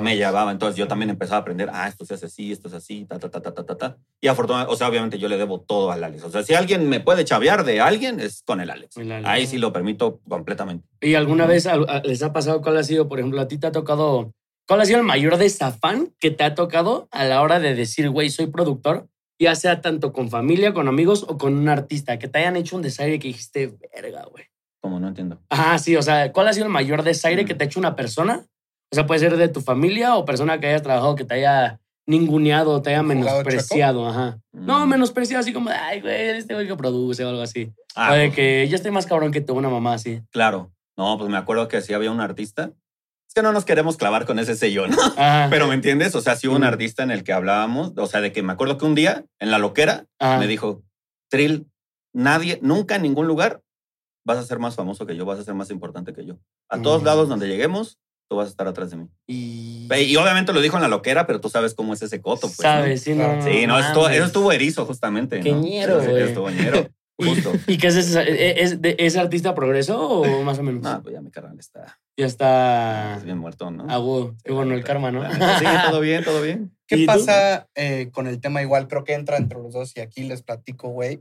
me llevaba. Entonces yo también empezaba a aprender, ah, esto se hace así, esto es así, ta, ta, ta, ta, ta, ta, ta. Y afortunadamente, o sea, obviamente yo le debo todo al Alex. O sea, si alguien me puede chavear de alguien, es con el Alex. El Alex. Ahí sí lo permito completamente. ¿Y alguna vez les ha pasado cuál ha sido, por ejemplo, a ti te ha tocado, cuál ha sido el mayor desafán que te ha tocado a la hora de decir, güey, soy productor, ya sea tanto con familia, con amigos o con un artista, que te hayan hecho un desaire que dijiste, verga, güey. Como no entiendo. Ajá, sí, o sea, ¿cuál ha sido el mayor desaire Mm. que te ha hecho una persona? O sea, puede ser de tu familia o persona que hayas trabajado que te haya ninguneado, te haya ¿Jugado menospreciado, ajá. No, Mm. menospreciado así como, ay, güey, este güey que produce o algo así. Ah, o de pues, que yo estoy más cabrón que tú, una mamá así. Claro. No, pues me acuerdo que sí había un artista. Es que no nos queremos clavar con ese sello, ¿no? Ajá. Pero ¿me entiendes? O sea, sí hubo un Mm. artista en el que hablábamos, o sea, de que me acuerdo que un día en la loquera Ajá. me dijo, Trill, nadie, nunca en ningún lugar vas a ser más famoso que yo, vas a ser más importante que yo. A todos Mm. lados donde lleguemos, tú vas a estar atrás de mí. Y, Y obviamente lo dijo en la loquera, pero tú sabes cómo es ese coto, pues. ¿no? ¿Sabes? Sí, no. Sí, no, eso estuvo, eso estuvo erizo, justamente. Qué ¿no? ñero, Sí, güey. Estuvo ñero. Justo. ¿Y qué es ese? ¿Es, de- ¿Es artista progreso o más o menos? No, pues ya mi carnal está Ya está bien muerto, ¿no? agudo. Qué bueno el karma, ¿no? Sí, todo bien, todo bien. ¿Qué pasa eh, con el tema igual? Creo que entra entre los dos y aquí les platico, güey.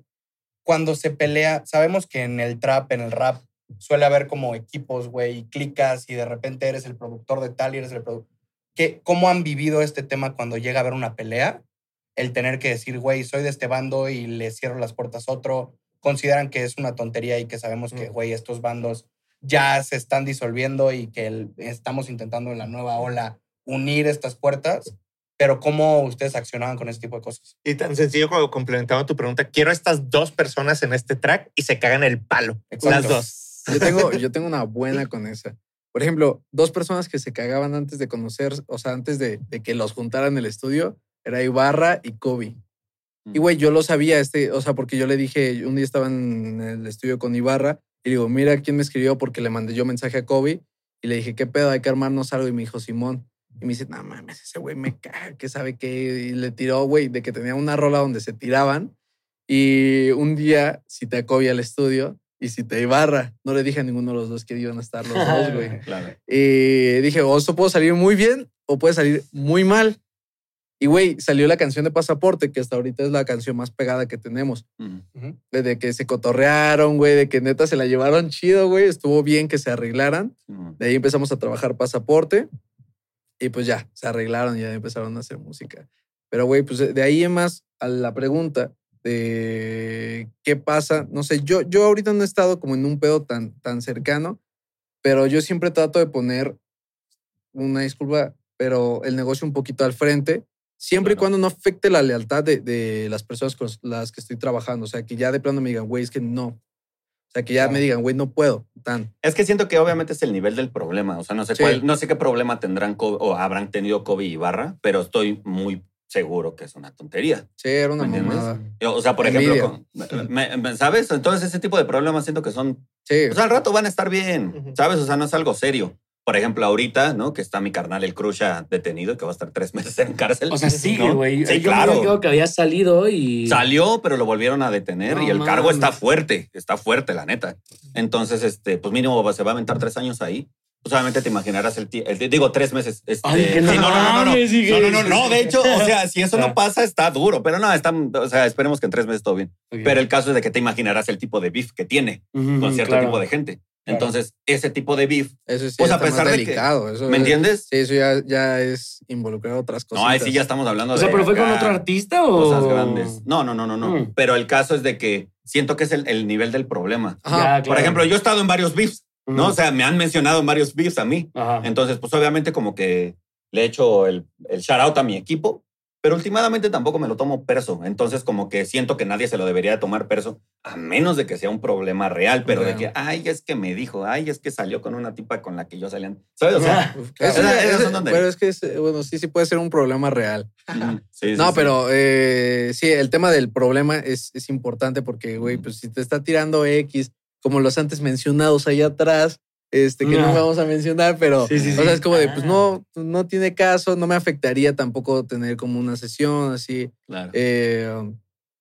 Cuando se pelea, sabemos que en el trap, en el rap, suele haber como equipos, güey, y clicas y de repente eres el productor de tal y eres el productor. ¿Cómo han vivido este tema cuando llega a haber una pelea? El tener que decir, güey, soy de este bando y le cierro las puertas a otro. Consideran que es una tontería y que sabemos que, Mm. güey, estos bandos ya se están disolviendo y que el- estamos intentando en la nueva ola unir estas puertas. Pero ¿cómo ustedes accionaban con este tipo de cosas? Y tan sencillo como complementando tu pregunta, quiero estas dos personas en este track y se cagan el palo. Exacto. Las dos. yo, tengo, yo tengo una buena con esa. Por ejemplo, dos personas que se cagaban antes de conocer, o sea, antes de, de que los juntaran en el estudio, era Ibarra y Kobe. Y güey, yo lo sabía, este, o sea, porque yo le dije, un día estaba en el estudio con Ibarra y digo, mira quién me escribió porque le mandé yo mensaje a Kobe y le dije, ¿qué pedo? Hay que armarnos algo. Y me dijo, Simón. Y me dice, no mames, ese güey me caga, que sabe qué. Y le tiró, güey, de que tenía una rola donde se tiraban. Y un día cité a Kobe al estudio y cité a Ibarra. No le dije a ninguno de los dos que iban a estar los dos, güey. Claro. Y dije, o esto puede salir muy bien o puede salir muy mal. Y güey, salió la canción de Pasaporte, que hasta ahorita es la canción más pegada que tenemos. Mm. De que se cotorrearon, güey, de que neta se la llevaron chido, güey. Estuvo bien que se arreglaran. De ahí empezamos a trabajar Pasaporte. Y pues ya, se arreglaron y ya empezaron a hacer música. Pero güey, pues de ahí en más a la pregunta de qué pasa. No sé, yo, yo ahorita no he estado como en un pedo tan, tan cercano, pero yo siempre trato de poner una disculpa, pero el negocio un poquito al frente, siempre y cuando no afecte la lealtad de, de las personas con las que estoy trabajando. O sea, que ya de plano me digan, güey, es que no. O sea, que ya Claro. me digan, güey, no puedo. Tan. Es que siento que obviamente es el nivel del problema. O sea, no sé Sí. cuál, no sé qué problema tendrán Kobe- o habrán tenido Kobe y Barra, pero estoy muy seguro que es una tontería. Sí, era una mamada. O sea, por Envidia. ejemplo, con- me- me- ¿sabes? Entonces ese tipo de problemas siento que son, Sí. pues al rato van a estar bien. ¿sabes? O sea, no es algo serio. Por ejemplo, ahorita, ¿no? Que está mi carnal el Crusha detenido, que va a estar tres meses en cárcel. O sea, sigue, ¿no? güey. Sí, Yo claro. que había salido y. Salió, pero lo volvieron a detener No y el cargo está fuerte, está fuerte, la neta. Entonces, este, pues mínimo se va a aventar tres años ahí. Obviamente te imaginarás el, el digo tres meses. Este, Ay, que sí, no no, no, no, no, no, no, no, no, no, de hecho, o sea, si eso Ah. no pasa, está duro, pero no, está, o sea, esperemos que en tres meses todo bien. Ok. Pero el caso es de que te imaginarás el tipo de beef que tiene Ujú, con cierto claro. tipo de gente. Claro. Entonces, ese tipo de beef, Eso sí Pues, a pesar de que- delicado. eso ¿me es- entiendes? Sí, eso ya, ya es involucrar otras cosas. No, ahí sí ya estamos hablando O sea, de pero fue con otro artista o. cosas grandes. No, no, no, no, no. Mm. Pero el caso es de que siento que es el, el nivel del problema. Ajá. Ya, Por claro. ejemplo, yo he estado en varios beefs, ¿no? O sea, me han mencionado en varios beefs a mí. Ajá. Entonces, pues obviamente como que le he hecho el, el shout out a mi equipo, pero últimamente tampoco me lo tomo perso. Entonces, como que siento que nadie se lo debería tomar perso, a menos de que sea un problema real, pero de Real. que, ay, es que me dijo, ay, es que salió con una tipa con la que yo salía. ¿Sabes? O sea, Uf, Esa- eso ya- esas eso- son donde- Pero es que, es, eh, bueno, sí, sí puede ser un problema real. sí, sí, No, sí. pero eh, sí, el tema del problema es, es importante porque, güey, pues si te está tirando X, como los antes mencionados ahí atrás, este, que no, No. vamos a mencionar, pero, Sí, sí, o sí. sea, es como de, pues Ah. no, no tiene caso, no me afectaría tampoco tener como una sesión así. Claro. Eh,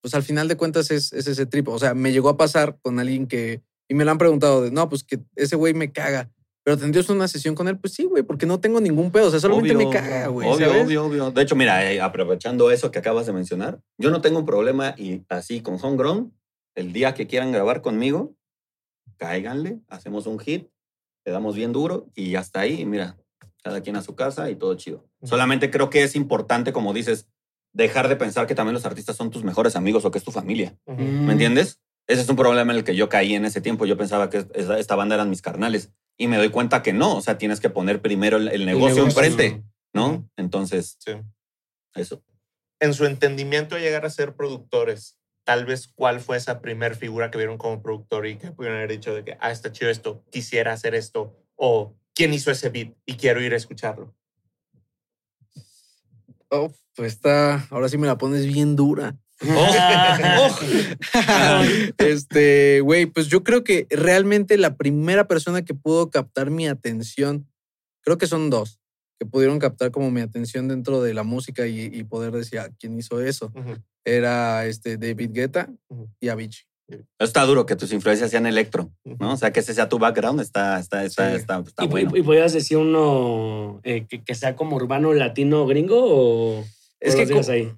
pues al final de cuentas es, es ese trip. O sea, me llegó a pasar con alguien que, y me lo han preguntado, de, no, pues que ese güey me caga. Pero tendrías una sesión con él, pues sí, güey, porque no tengo ningún pedo. O sea, solamente Obvio, me caga, güey. Obvio, ¿sabes? obvio, obvio. De hecho, mira, eh, aprovechando eso que acabas de mencionar, yo no tengo un problema y así con Homegrown, el día que quieran grabar conmigo, cáiganle, hacemos un hit, le damos bien duro y hasta ahí, mira, cada quien a su casa y todo chido. Solamente creo que es importante, como dices, dejar de pensar que también los artistas son tus mejores amigos o que es tu familia. Ujú. Mm. ¿Me entiendes? Ese es un problema en el que yo caí en ese tiempo. Yo pensaba que esta, esta banda eran mis carnales y me doy cuenta que no. O sea, tienes que poner primero el, el negocio enfrente, ¿no? Entonces, Sí. eso. En su entendimiento de llegar a ser productores, tal vez cuál fue esa primer figura que vieron como productor y que pudieron haber dicho de que, ah, está chido esto, quisiera hacer esto, o quién hizo ese beat y quiero ir a escucharlo. Oh, pues está, ahora sí me la pones bien dura. este, güey, pues yo creo que realmente la primera persona que pudo captar mi atención creo que son dos que pudieron captar como mi atención dentro de la música y, y poder decir, ah, ¿quién hizo eso? Ujú. Era este David Guetta Ujú. y Avicii. Está duro que tus influencias sean electro, ¿no? O sea, que ese sea tu background, está, está, está, Sí. está, está ¿Y, bueno. y, podrías decir uno eh, que, que sea como urbano latino gringo o Es que los dejas co- ahí?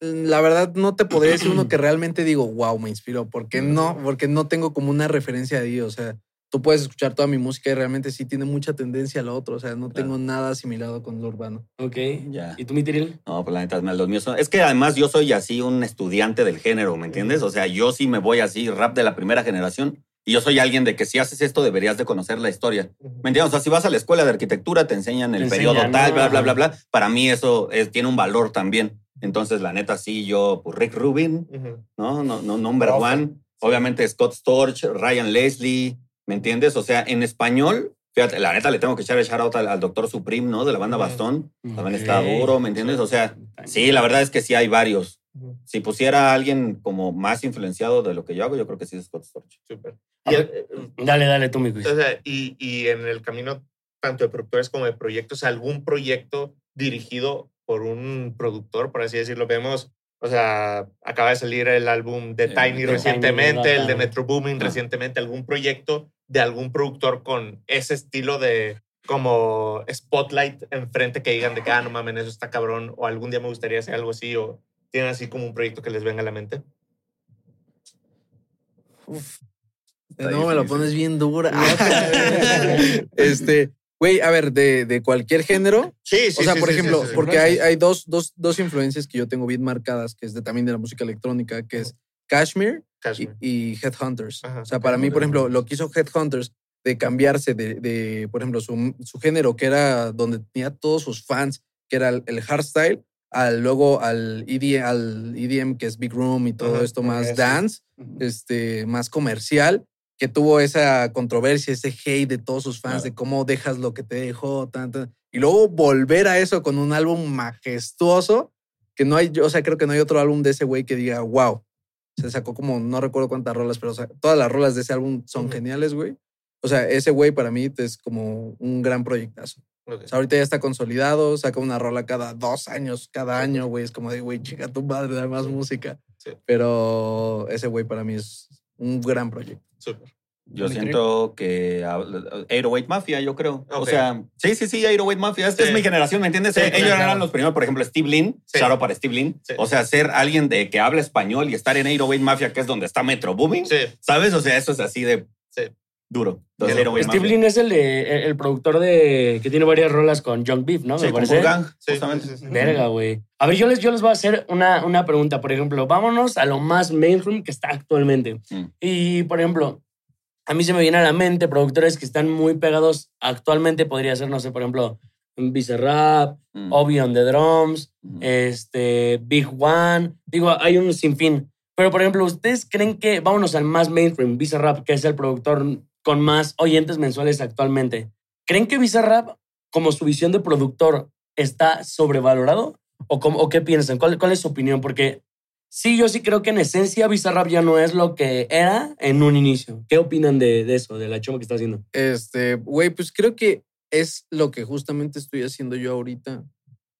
La verdad no te podría decir uno que realmente digo, wow, me inspiró, porque no, porque no tengo como una referencia de Dios, o sea, tú puedes escuchar toda mi música y realmente sí tiene mucha tendencia a lo otro, o sea, no Claro. tengo nada asimilado con lo urbano. Ok. Ya. ¿Y tú, mi Tiril? No, pues la neta, los míos son... Es que además yo soy así un estudiante del género, ¿me entiendes? O sea, yo sí me voy así, rap de la primera generación. Y yo soy alguien de que si haces esto deberías de conocer la historia. ¿Me entiendes? O sea, si vas a la escuela de arquitectura, te enseñan el Te periodo enseñan, tal, ¿no? bla, bla, bla, bla. Para mí eso es- tiene un valor también. Entonces, la neta, sí, yo, pues Rick Rubin, Ujú. ¿no? No, no number Profe. one. Obviamente Scott Storch, Ryan Leslie, ¿me entiendes? O sea, en español, fíjate, la neta le tengo que echar el shout out al, al Doctor Supreme, ¿no? De la banda. Bastón. También está duro, ¿me entiendes? O sea, sí, la verdad es que sí hay varios. Si pusiera a alguien como más influenciado de lo que yo hago, yo creo que sí es Scott Storch. Súper. Ver, eh, Dale, dale tú, mi quiz. o sea, y, y en el camino tanto de productores como de proyectos, algún proyecto dirigido por un productor, por así decirlo. Vemos, o sea, acaba de salir el álbum de Eh, Tiny de recientemente, Tiny, el de. Metro Booming Ah. recientemente, algún proyecto de algún productor con ese estilo de como spotlight enfrente que digan de que, ah, no mames, eso está cabrón, o algún día me gustaría hacer algo así, o tienen así como un proyecto que les venga a la mente. Está no, me lo pones bien dura. este, güey, a ver, de, de cualquier género, Sí, sí, o sea, sí, por sí, ejemplo, sí, sí. porque hay, hay dos, dos, dos influencias que yo tengo bien marcadas, que es de, también de la música electrónica, que es Kashmir y, Headhunters. Ajá, o sea, para mí, por ejemplo, lo que hizo Headhunters de cambiarse de, de, por ejemplo, su, su género, que era donde tenía todos sus fans, que era el, el hardstyle, al, luego al EDM, al EDM, que es Big Room y todo Ajá, esto más eso. dance, este, más comercial, que tuvo esa controversia, ese hate de todos sus fans Claro. de cómo dejas lo que te dejó, tan, tan, y luego volver a eso con un álbum majestuoso, que no hay, o sea, creo que no hay otro álbum de ese güey que diga, wow. Se sacó como, no recuerdo cuántas rolas, pero o sea, todas las rolas de ese álbum son Ujú. geniales, güey. O sea, ese güey para mí es como un gran proyectazo. Ok. O sea, ahorita ya está consolidado, saca una rola cada dos años, cada año, güey. Es como de, güey, chica, tu madre, da más música. Sí. Pero ese güey para mí es un gran proyecto. Súper. Yo siento que 808 Mafia, yo creo. O sea, sí, sí, sí, 808 Mafia. Esta Sí. es mi generación, ¿me entiendes? Sí, Ellos claro. eran los primeros, por ejemplo, Steve Lin, Sí. out para Steve. Sí. O sea, ser alguien de que habla español y estar en 808 Mafia, que es donde está Metro Booming, Sí, ¿sabes? O sea, eso es así de duro. Entonces, Bien. 808 Steve Mafia. Lin es el, de, el, el productor de que tiene varias rolas con Young Beef, ¿no? Sí, Me con parece. Gang, justamente. Verga, güey. A ver, yo les, yo les voy a hacer una, una pregunta. Por ejemplo, vámonos a lo más mainstream que está actualmente. Mm. Y, por ejemplo, a mí se me viene a la mente productores que están muy pegados actualmente. Podría ser, no sé, por ejemplo, Bizarrap, Mm. Obi on the Drums, Mm. este, Big One. Digo, hay un sinfín. Pero, por ejemplo, ¿ustedes creen que, vámonos al más mainstream, Bizarrap, que es el productor con más oyentes mensuales actualmente? ¿Creen que Bizarrap, como su visión de productor, está sobrevalorado? ¿O, cómo- o qué piensan? ¿Cuál, ¿Cuál es su opinión? Porque sí, yo sí creo que en esencia Bizarrap ya no es lo que era en un inicio. ¿Qué opinan de, de eso, de la choma que está haciendo? Este, güey, pues creo que es lo que justamente estoy haciendo yo ahorita.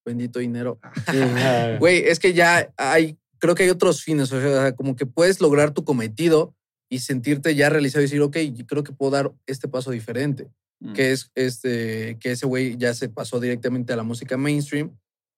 Bendito dinero. Güey, es que ya hay, creo que hay otros fines, o sea, como que puedes lograr tu cometido y sentirte ya realizado y decir, ok, yo creo que puedo dar este paso diferente, Mm. que es este, que ese güey ya se pasó directamente a la música mainstream,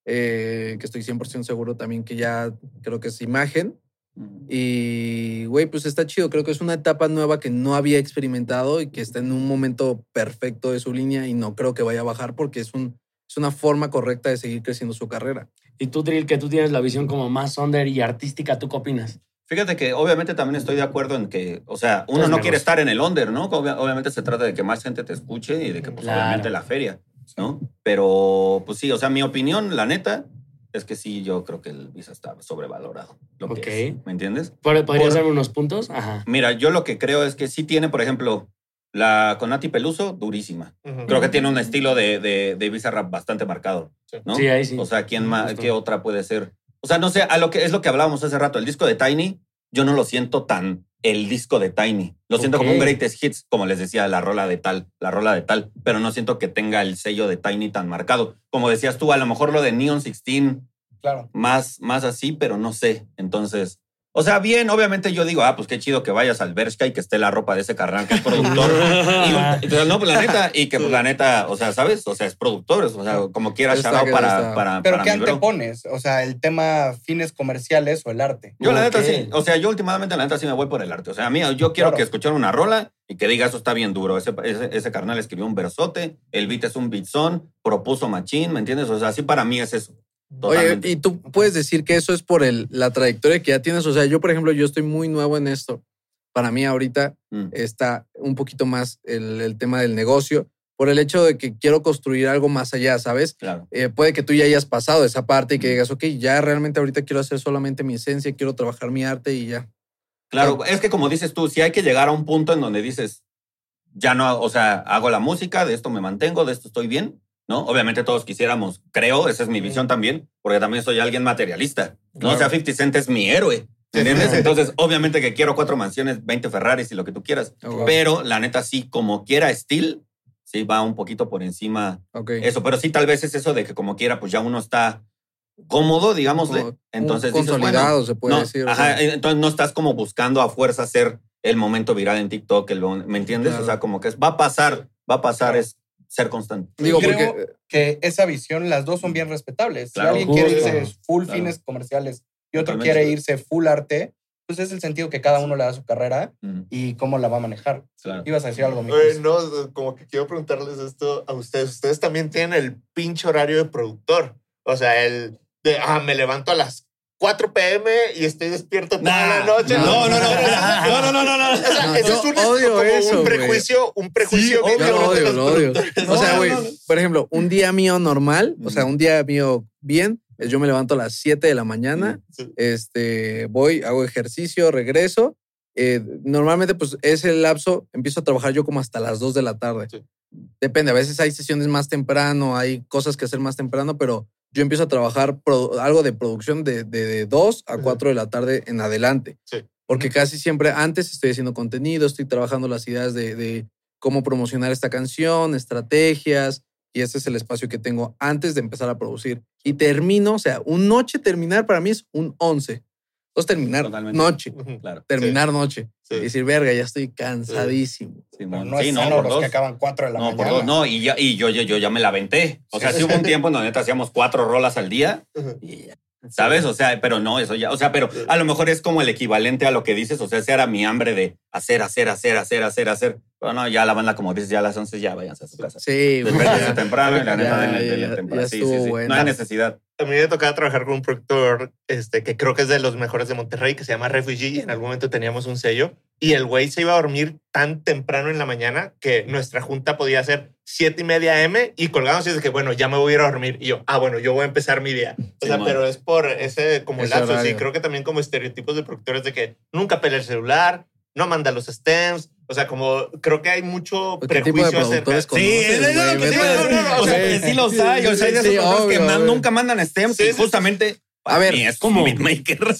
eh, que estoy 100% seguro también que ya creo que es imagen. Mm. Y, güey, pues está chido. Creo que es una etapa nueva que no había experimentado y que está en un momento perfecto de su línea y no creo que vaya a bajar porque es, un, es una forma correcta de seguir creciendo su carrera. Y tú, Trill, que tú tienes la visión como más under y artística, ¿tú qué opinas? Fíjate que obviamente también estoy de acuerdo en que, o sea, uno Es no negocio. quiere estar en el under, ¿no? Obvia- obviamente se trata de que más gente te escuche y de que, pues, Claro. obviamente la feria, ¿no? Pero, pues sí, o sea, mi opinión, la neta, es que sí, yo creo que el Visa está sobrevalorado. Lo que es, ¿Me entiendes? ¿Pod- ¿Podrías darme unos puntos? Ajá. Mira, yo lo que creo es que sí tiene, por ejemplo, la con Nati Peluso, durísima. Creo que tiene un estilo de, de, de Visa Rap bastante marcado, Sí. ¿no? Sí, ahí sí. O sea, ¿quién más, qué otra puede ser? O sea, no sé, a lo que es lo que hablábamos hace rato, el disco de Tiny, yo no lo siento tan el disco de Tiny. Lo siento como un greatest hits, como les decía, la rola de tal, la rola de tal, pero no siento que tenga el sello de Tiny tan marcado. Como decías tú, a lo mejor lo de Neon 16 Claro. más, más así, pero no sé. Entonces, o sea, bien, obviamente yo digo, ah, pues qué chido que vayas al Bershka y que esté la ropa de ese carnal que es productor. y, pero no, pues la neta, y que pues la neta, o sea, ¿sabes? O sea, es productor, o sea, como quiera, Está shout out que para, para, Pero para ¿qué antepones? O sea, el tema fines comerciales o el arte. Yo la neta sí, o sea, yo últimamente la neta sí me voy por el arte. O sea, a mí yo quiero Claro. que escuchar una rola y que diga eso está bien duro. Ese, ese, ese carnal escribió un versote, el beat es un beatzón, propuso machín, ¿me entiendes? O sea, así para mí es eso. Oye, Totalmente. y tú puedes decir que eso es por el, la trayectoria que ya tienes. O sea, yo, por ejemplo, yo estoy muy nuevo en esto. Para mí ahorita Mm. está un poquito más el, el tema del negocio por el hecho de que quiero construir algo más allá, ¿sabes? Claro. Eh, puede que tú ya hayas pasado esa parte y que digas, ok, ya realmente ahorita quiero hacer solamente mi esencia, quiero trabajar mi arte y ya. Claro, es que como dices tú, si hay que llegar a un punto en donde dices, ya no, o sea, hago la música, de esto me mantengo, de esto estoy bien, ¿no? Obviamente todos quisiéramos, creo, esa es mi visión también, porque también soy alguien materialista, ¿no? O sea, 50 Cent es mi héroe, ¿me ¿entiendes? Entonces, obviamente que quiero cuatro mansiones, 20 Ferraris y lo que tú quieras, Oh, pero la neta sí, como quiera Steel, sí va un poquito por encima eso, pero sí tal vez es eso de que como quiera, pues ya uno está cómodo, digámosle, Como entonces un dices, bueno, consolidado, se puede no, decir. ajá, eh, entonces no estás como buscando a fuerza hacer el momento viral en TikTok, el, ¿me entiendes? Claro. O sea, como que es, va a pasar, va a pasar, es ser constante. Digo, creo porque que esa visión, las dos son bien respetables. Claro. si alguien quiere Justo. irse full Claro. fines comerciales y otro Totalmente. quiere irse full arte, pues es el sentido que cada uno le da a su carrera Mm, y cómo la va a manejar. claro. Ibas a decir algo, mi no, como que quiero preguntarles esto a ustedes. Ustedes también tienen el pinche horario de productor. O sea, el de, ah, me levanto a las 4 pm y estoy despierto toda Nah, la noche. no, no, no, no, no, no, no, no. O sea, No, eso es un, odio como eso, un prejuicio, un prejuicio Sí, bien lo de odio, los odio. O sea, No, güey, no, no. por ejemplo, un día mío normal, o sea, Mm. un día mío bien, es yo me levanto a las 7 de la mañana, Sí. este, voy, hago ejercicio, regreso. Eh, normalmente, pues, ese lapso empiezo a trabajar yo como hasta las 2 de la tarde. Sí. Depende, a veces hay sesiones más temprano, hay cosas que hacer más temprano, pero yo empiezo a trabajar pro- algo de producción de, de, de 2 a Ujú. 4 de la tarde en adelante. Sí. Porque casi siempre antes estoy haciendo contenido, estoy trabajando las ideas de, de cómo promocionar esta canción, estrategias, y ese es el espacio que tengo antes de empezar a producir. Y termino, o sea, un noche terminar para mí es un 11. Entonces terminar Totalmente. noche. Claro. terminar noche. Sí. Y decir, verga, ya estoy cansadísimo. Simón. no Sí, es no, por los dos. que acaban 4 de la No, por mañana. dos. No, y, ya, y yo, yo, yo ya me la aventé. O sea, Sí. sí hubo un tiempo en donde neta hacíamos cuatro rolas al día y ya, ¿Sabes? O sea, pero no, eso ya. O sea, pero a lo mejor es como el equivalente a lo que dices. O sea, ese era mi hambre de hacer, hacer, hacer, hacer, hacer, hacer. Pero no, ya la banda, como dices, ya a las 11 ya váyanse a su casa. Sí, ya. temprano y la neta Ya, temprano. Sí, sí, sí. bueno. No hay necesidad. A mí me tocaba trabajar con un productor este, que creo que es de los mejores de Monterrey, que se llama Refugee, y en algún momento teníamos un sello. Y el güey se iba a dormir tan temprano en la mañana que nuestra junta podía ser siete y media M y colgamos y dice que, bueno, ya me voy a ir a dormir. Y yo, ah, bueno, yo voy a empezar mi día. O sea, man. pero es por ese como Ese lapso. Sí, creo que también como estereotipos de productores de que nunca pelea el celular, no manda los stems. O sea, como creo que hay mucho ¿Qué tipo de prejuicio acerca Sí, es lo que O sea, güey. que sí los hay. O sea, hay de Sí, esos que man- nunca mandan stems Sí, y sí, sí. justamente. A ver, es como beatmaker. O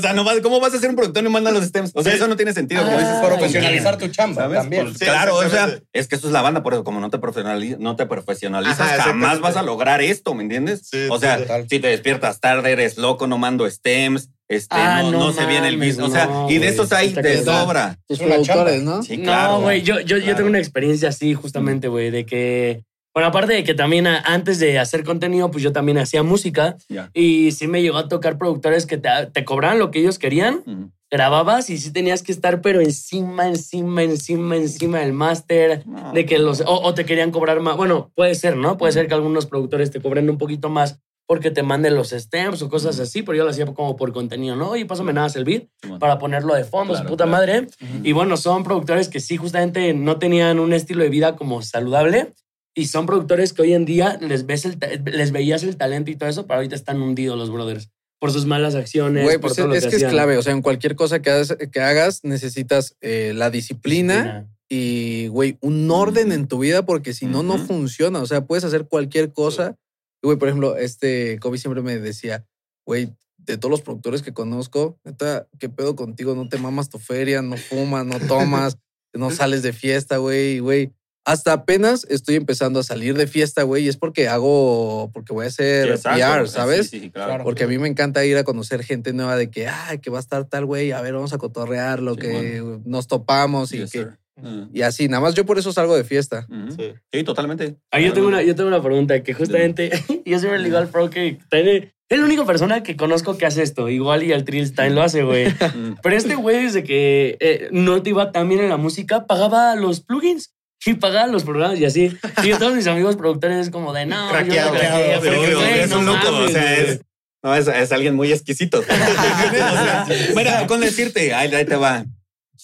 sea, no vas- ¿cómo vas a ser un productor y no mandan los stems? O sea, Sí. eso no tiene sentido. como Ah, dices, Profesionalizar tu chamba ¿Sabes? también. Pues, Sí, claro, o sea, es que eso es la banda, por eso, como no te, profesionali- no te profesionalizas, Ajá, jamás vas a lograr esto, ¿me entiendes? Sí, o sea, si te despiertas tarde, eres loco, no mando stems, este, Ah, no, no no se viene el business. O sea, no, y de esos hay de sobra. Tus productores. ¿no? Sí, claro. No, güey, yo, yo, yo tengo una experiencia así, justamente, güey, de que. Bueno, aparte de que también antes de hacer contenido, pues yo también hacía música y sí me llegó a tocar productores que te, te cobraban lo que ellos querían, grababas y sí tenías que estar, pero encima, encima, encima, encima del máster, No. de que los. O, o te querían cobrar más. Bueno, puede ser, ¿no? Puede ser que algunos productores te cobren un poquito más porque te manden los stems o cosas así, pero yo lo hacía como por contenido, ¿no? Y pásame nada beat Simón. para ponerlo de fondo, Claro, su puta claro. madre. Y bueno, son productores que sí, justamente no tenían un estilo de vida como saludable. Y son productores que hoy en día les, ves el les veías el talento y todo eso, pero ahorita están hundidos los brothers por sus malas acciones. Güey, por pues lo es que es clave. O sea, en cualquier cosa que hagas, que hagas necesitas eh, la disciplina, y, güey, un orden en tu vida porque si no, no funciona. O sea, puedes hacer cualquier cosa. Y, Güey, por ejemplo, este Kobe siempre me decía, güey, de todos los productores que conozco, neta, ¿qué pedo contigo? No te mamas tu feria, no fumas, no tomas, no sales de fiesta, güey, güey. Hasta apenas estoy empezando a salir de fiesta, güey, y es porque hago, porque voy a hacer exacto. PR, ¿sabes? Sí, sí, claro. Porque a mí me encanta ir a conocer gente nueva de que, ay, que va a estar tal güey, a ver, vamos a cotorrear lo Sí, que nos topamos y Yes, que sir. Mm. y así, nada más yo por eso salgo de fiesta. Sí. Sí, totalmente. Ah, yo, tengo una, yo tengo una pregunta que justamente yo siempre le digo al pro que tiene- es la única persona que conozco que hace esto. Igual y al Trills también lo hace, güey. Pero este güey, desde que eh, no te iba tan bien en la música, pagaba los plugins y pagaba los programas y así. Y todos mis amigos productores es como de no, Craqueado, yo no güey, es no un loco, mames, o sea, es, no, es, es alguien muy exquisito. O sea, mira, con decirte, ahí, ahí te va.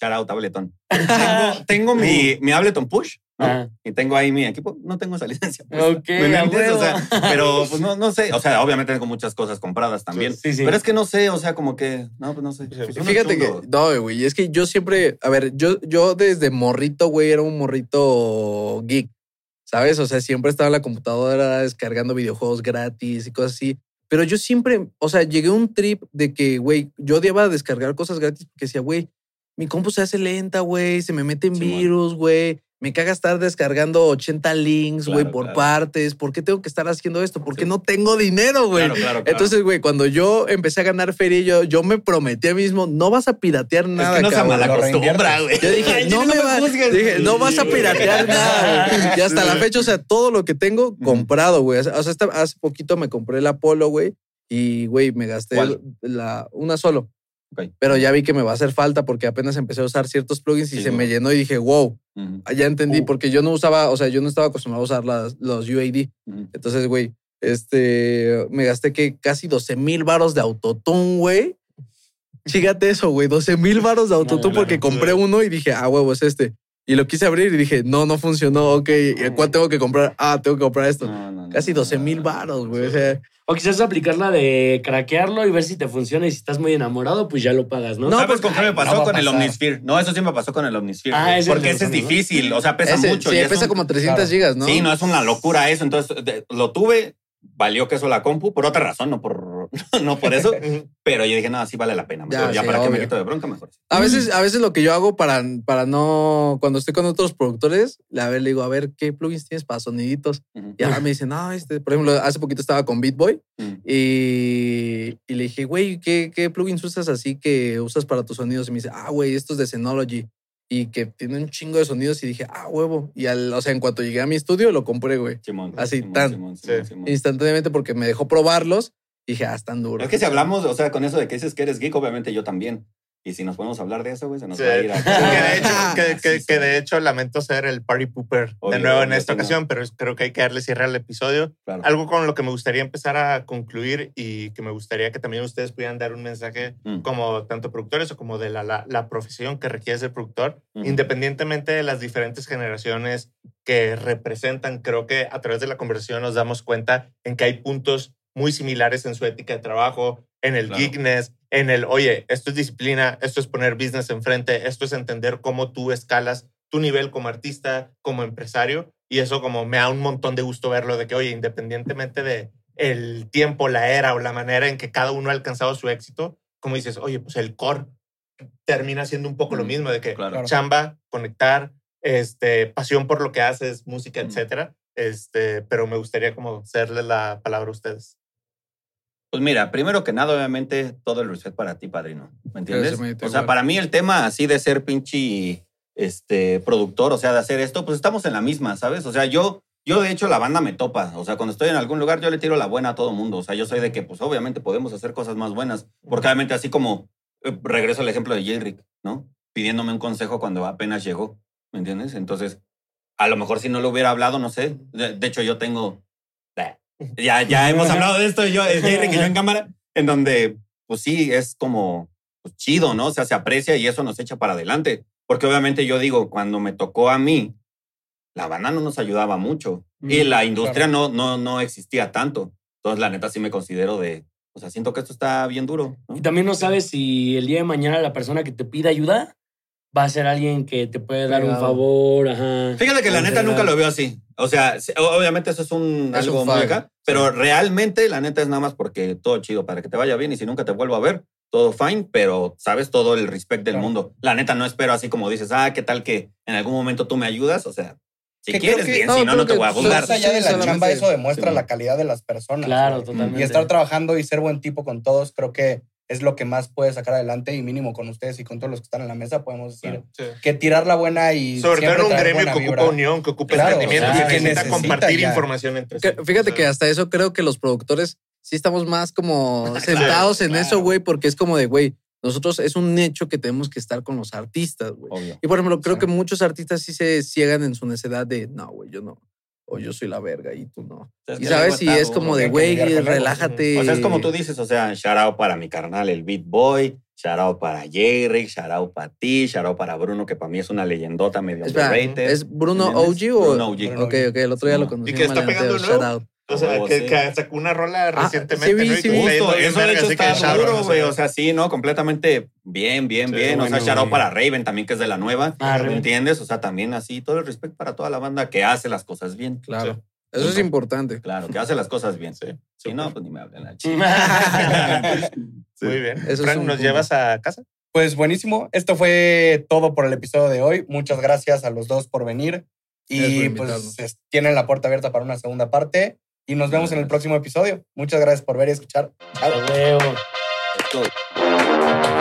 Shout out, Ableton. Tengo, tengo mi, mi Ableton Push, ¿no? Ah. Y tengo ahí mi equipo. No tengo esa licencia. pues. Ok, ¿Me? O sea, pero pues no, no sé. O sea, obviamente tengo muchas cosas compradas también. Sí, sí. Pero es que no sé, o sea, como que, no, pues no sé. Sí. Pues Fíjate que, no, güey, es que yo siempre, a ver, yo, yo desde morrito, güey, era un morrito geek, ¿sabes? O sea, siempre estaba en la computadora descargando videojuegos gratis y cosas así. Pero yo siempre, o sea, llegué a un trip de que, güey, yo odiaba descargar cosas gratis porque decía, güey, mi compu se hace lenta, güey, se me meten Simón. virus, güey. Me caga estar descargando 80 links, güey, Claro, por claro. partes. ¿Por qué tengo que estar haciendo esto? Porque Sí. no tengo dinero, güey. Claro, claro, claro. Entonces, güey, cuando yo empecé a ganar feria, yo, yo me prometí a mí mismo, no vas a piratear es nada, que no se güey. Yo dije, Ay, no, me, va- dije, no vas a piratear nada. güey. Y hasta la fecha, o sea, todo lo que tengo comprado, güey. O sea, hasta hace poquito me compré la Polo, güey. Y, güey, me gasté ¿Cuál? la, una solo. Pero ya vi que me va a hacer falta porque apenas empecé a usar ciertos plugins y Sí, se me llenó y dije, wow, Ujú, ya entendí. Uh. Porque yo no usaba, o sea, yo no estaba acostumbrado a usar las, los UAD. Entonces, güey, este, me gasté que casi 12 mil varos de autotune, güey. Chígate eso, güey, 12 mil varos de autotune porque compré uno y dije, ah, huevo, es este. Y lo quise abrir y dije, no, no funcionó, ok, ¿y ¿cuál tengo que comprar? Ah, tengo que comprar esto. No, no, Casi no, 12 no, mil no. varos, güey. O sea, O quizás aplicar la de craquearlo y ver si te funciona y si estás muy enamorado, pues ya lo pagas, ¿no? No, ¿Sabes porque- con qué me Ay, pasó no con el. Omnisphere? No, eso sí me pasó con el Omnisphere. Ah, ese porque es ese es difícil, o sea, pesa ese, mucho. sí, y pesa un- como 300 claro. gigas, ¿no? Sí, no es una locura eso. Entonces, de- lo tuve, valió que eso la compu, por otra razón, no por, no por eso. pero yo dije, no, sí vale la pena. Ya, mejor, Ya, sí, para que me obvio. quito de bronca, mejor. A veces, a veces lo que yo hago para, para no, cuando estoy con otros productores, a ver, le digo, a ver, ¿qué plugins tienes para soniditos? Y ahora me dicen, no, este, por ejemplo, hace poquito estaba con BeatBoy Ujú. y, y le dije, güey, ¿qué, ¿qué plugins usas así que usas para tus sonidos? Y me dice, ah, güey, estos de Synology. Y que tiene un chingo de sonidos y dije, ah, huevo. Y al, o sea, en cuanto llegué a mi estudio, lo compré, güey. Simón, Así, Simón, tan. Simón, Simón, Sí. Simón. Instantáneamente porque me dejó probarlos. Y dije, ah, están duros. Es que si hablamos, o sea, con eso de que dices que eres geek, obviamente yo también. Y si nos podemos hablar de eso, güey, se nos Sí. va a ir a... Que de hecho, que, Ah, que- sí, que sí. de hecho lamento ser el party pooper Obvio, de nuevo en esta no. ocasión, pero creo que hay que darle cierre al episodio. Claro. Algo con lo que me gustaría empezar a concluir y que me gustaría que también ustedes pudieran dar un mensaje Mm. como tanto productores o como de la, la, la profesión que requiere ser productor, Ujú. independientemente de las diferentes generaciones que representan, creo que a través de la conversación nos damos cuenta en que hay puntos muy similares en su ética de trabajo, en el Claro. geekness, en el, oye, esto es disciplina, esto es poner business enfrente, esto es entender cómo tú escalas tu nivel como artista, como empresario, y eso como me da un montón de gusto verlo, de que, oye, independientemente de el tiempo, la era o la manera en que cada uno ha alcanzado su éxito, como dices, oye, pues el core termina siendo un poco lo Mm, mismo, de que claro. Claro. chamba, conectar, este, pasión por lo que haces, música, Mm. etcétera. Este, pero me gustaría como hacerle la palabra a ustedes. Pues mira, primero que nada, obviamente, todo el respeto para ti, padrino. ¿Me entiendes? Gracias, o sea, para mí el tema así de ser pinche este, productor, o sea, de hacer esto, pues estamos en la misma, ¿sabes? O sea, yo, yo de hecho, la banda me topa. O sea, cuando estoy en algún lugar, yo le tiro la buena a todo mundo. O sea, yo soy de que, pues obviamente podemos hacer cosas más buenas. Porque obviamente, así como eh, regreso al ejemplo de J-Rick, ¿no? Pidiéndome un consejo cuando apenas llegó, ¿me entiendes? Entonces, a lo mejor si no lo hubiera hablado, no sé. De, de hecho, yo tengo. Ya, ya hemos hablado de esto, yo, eh, J-Rick y yo en cámara, en donde, pues sí, es como pues, chido, ¿no? O sea, se aprecia y eso nos echa para adelante. Porque obviamente yo digo, cuando me tocó a mí, la banda no nos ayudaba mucho y Mm, la industria no, no, no existía tanto. Entonces, la neta, sí me considero de, o sea, siento que esto está bien duro. ¿no? Y también no sabes si el día de mañana la persona que te pide ayuda va a ser alguien que te puede dar un favor, ajá. Fíjate que la neta nunca lo veo así. O sea, obviamente eso es un Es algo un muy acá, pero realmente la neta es nada más porque todo chido para que te vaya bien y si nunca te vuelvo a ver, todo fine, pero sabes todo el respect del Claro. mundo. La neta no espero así como dices, ah, ¿qué tal que en algún momento tú me ayudas? O sea, si Que quieres que- bien, no, si no, no te voy a pues, juzgar. Más allá de la chamba, eso demuestra sí. la calidad de las personas. Claro, totalmente. Y estar trabajando y ser buen tipo con todos, creo que es lo que más puede sacar adelante y mínimo con ustedes y con todos los que están en la mesa podemos decir Sí. que tirar la buena y Sobre todo en un gremio que vibra. ocupa unión, que ocupa Claro, entendimiento, o sea, que que necesita necesita compartir ya. información entre Que- sí. Fíjate O que hasta eso creo que los productores sí estamos más como sentados en claro. eso, güey, porque es como de, güey, nosotros es un hecho que tenemos que estar con los artistas, güey. Y por ejemplo, creo Sí. que muchos artistas sí se ciegan en su necedad de, no, güey, yo no. O yo soy la verga y tú no. Y sabes, si es como de, güey, relájate. O sea, es como tú dices, o sea, shout out para mi carnal, el Beat Boy, shout out para Jerry, shout out para ti, shout out para Bruno, que para mí es una leyendota medio Espera, underrated. ¿es Bruno. OG o...? Bruno OG. Ok, ok, el otro día lo no. conocí. Y que está pegando nuevo. O sea, huevo, que, sí. que sacó una rola Ah, recientemente. sí vi, ¿no? Sí Justo, eso de hecho está duro, o güey. sea, O sea, sí, ¿no? Completamente bien, bien, Sí, bien. o sea, bueno, shout out güey. para Raven también, que es de la nueva. Ah, ¿Me entiendes? O sea, también así, todo el respeto para toda la banda que hace las cosas bien. Claro. Sí. Eso es Sí. importante. Claro, que hace las cosas bien. Sí. Si no, pues ni me hablen al Muy bien. Eso es Frank, ¿nos punto. llevas a casa? Pues buenísimo. Esto fue todo por el episodio de hoy. Muchas gracias a los dos por venir. Y pues es- tienen la puerta abierta para una segunda parte. Y nos vemos en el próximo episodio. Muchas gracias por ver y escuchar. Chao. A huevo. Esto- Bien.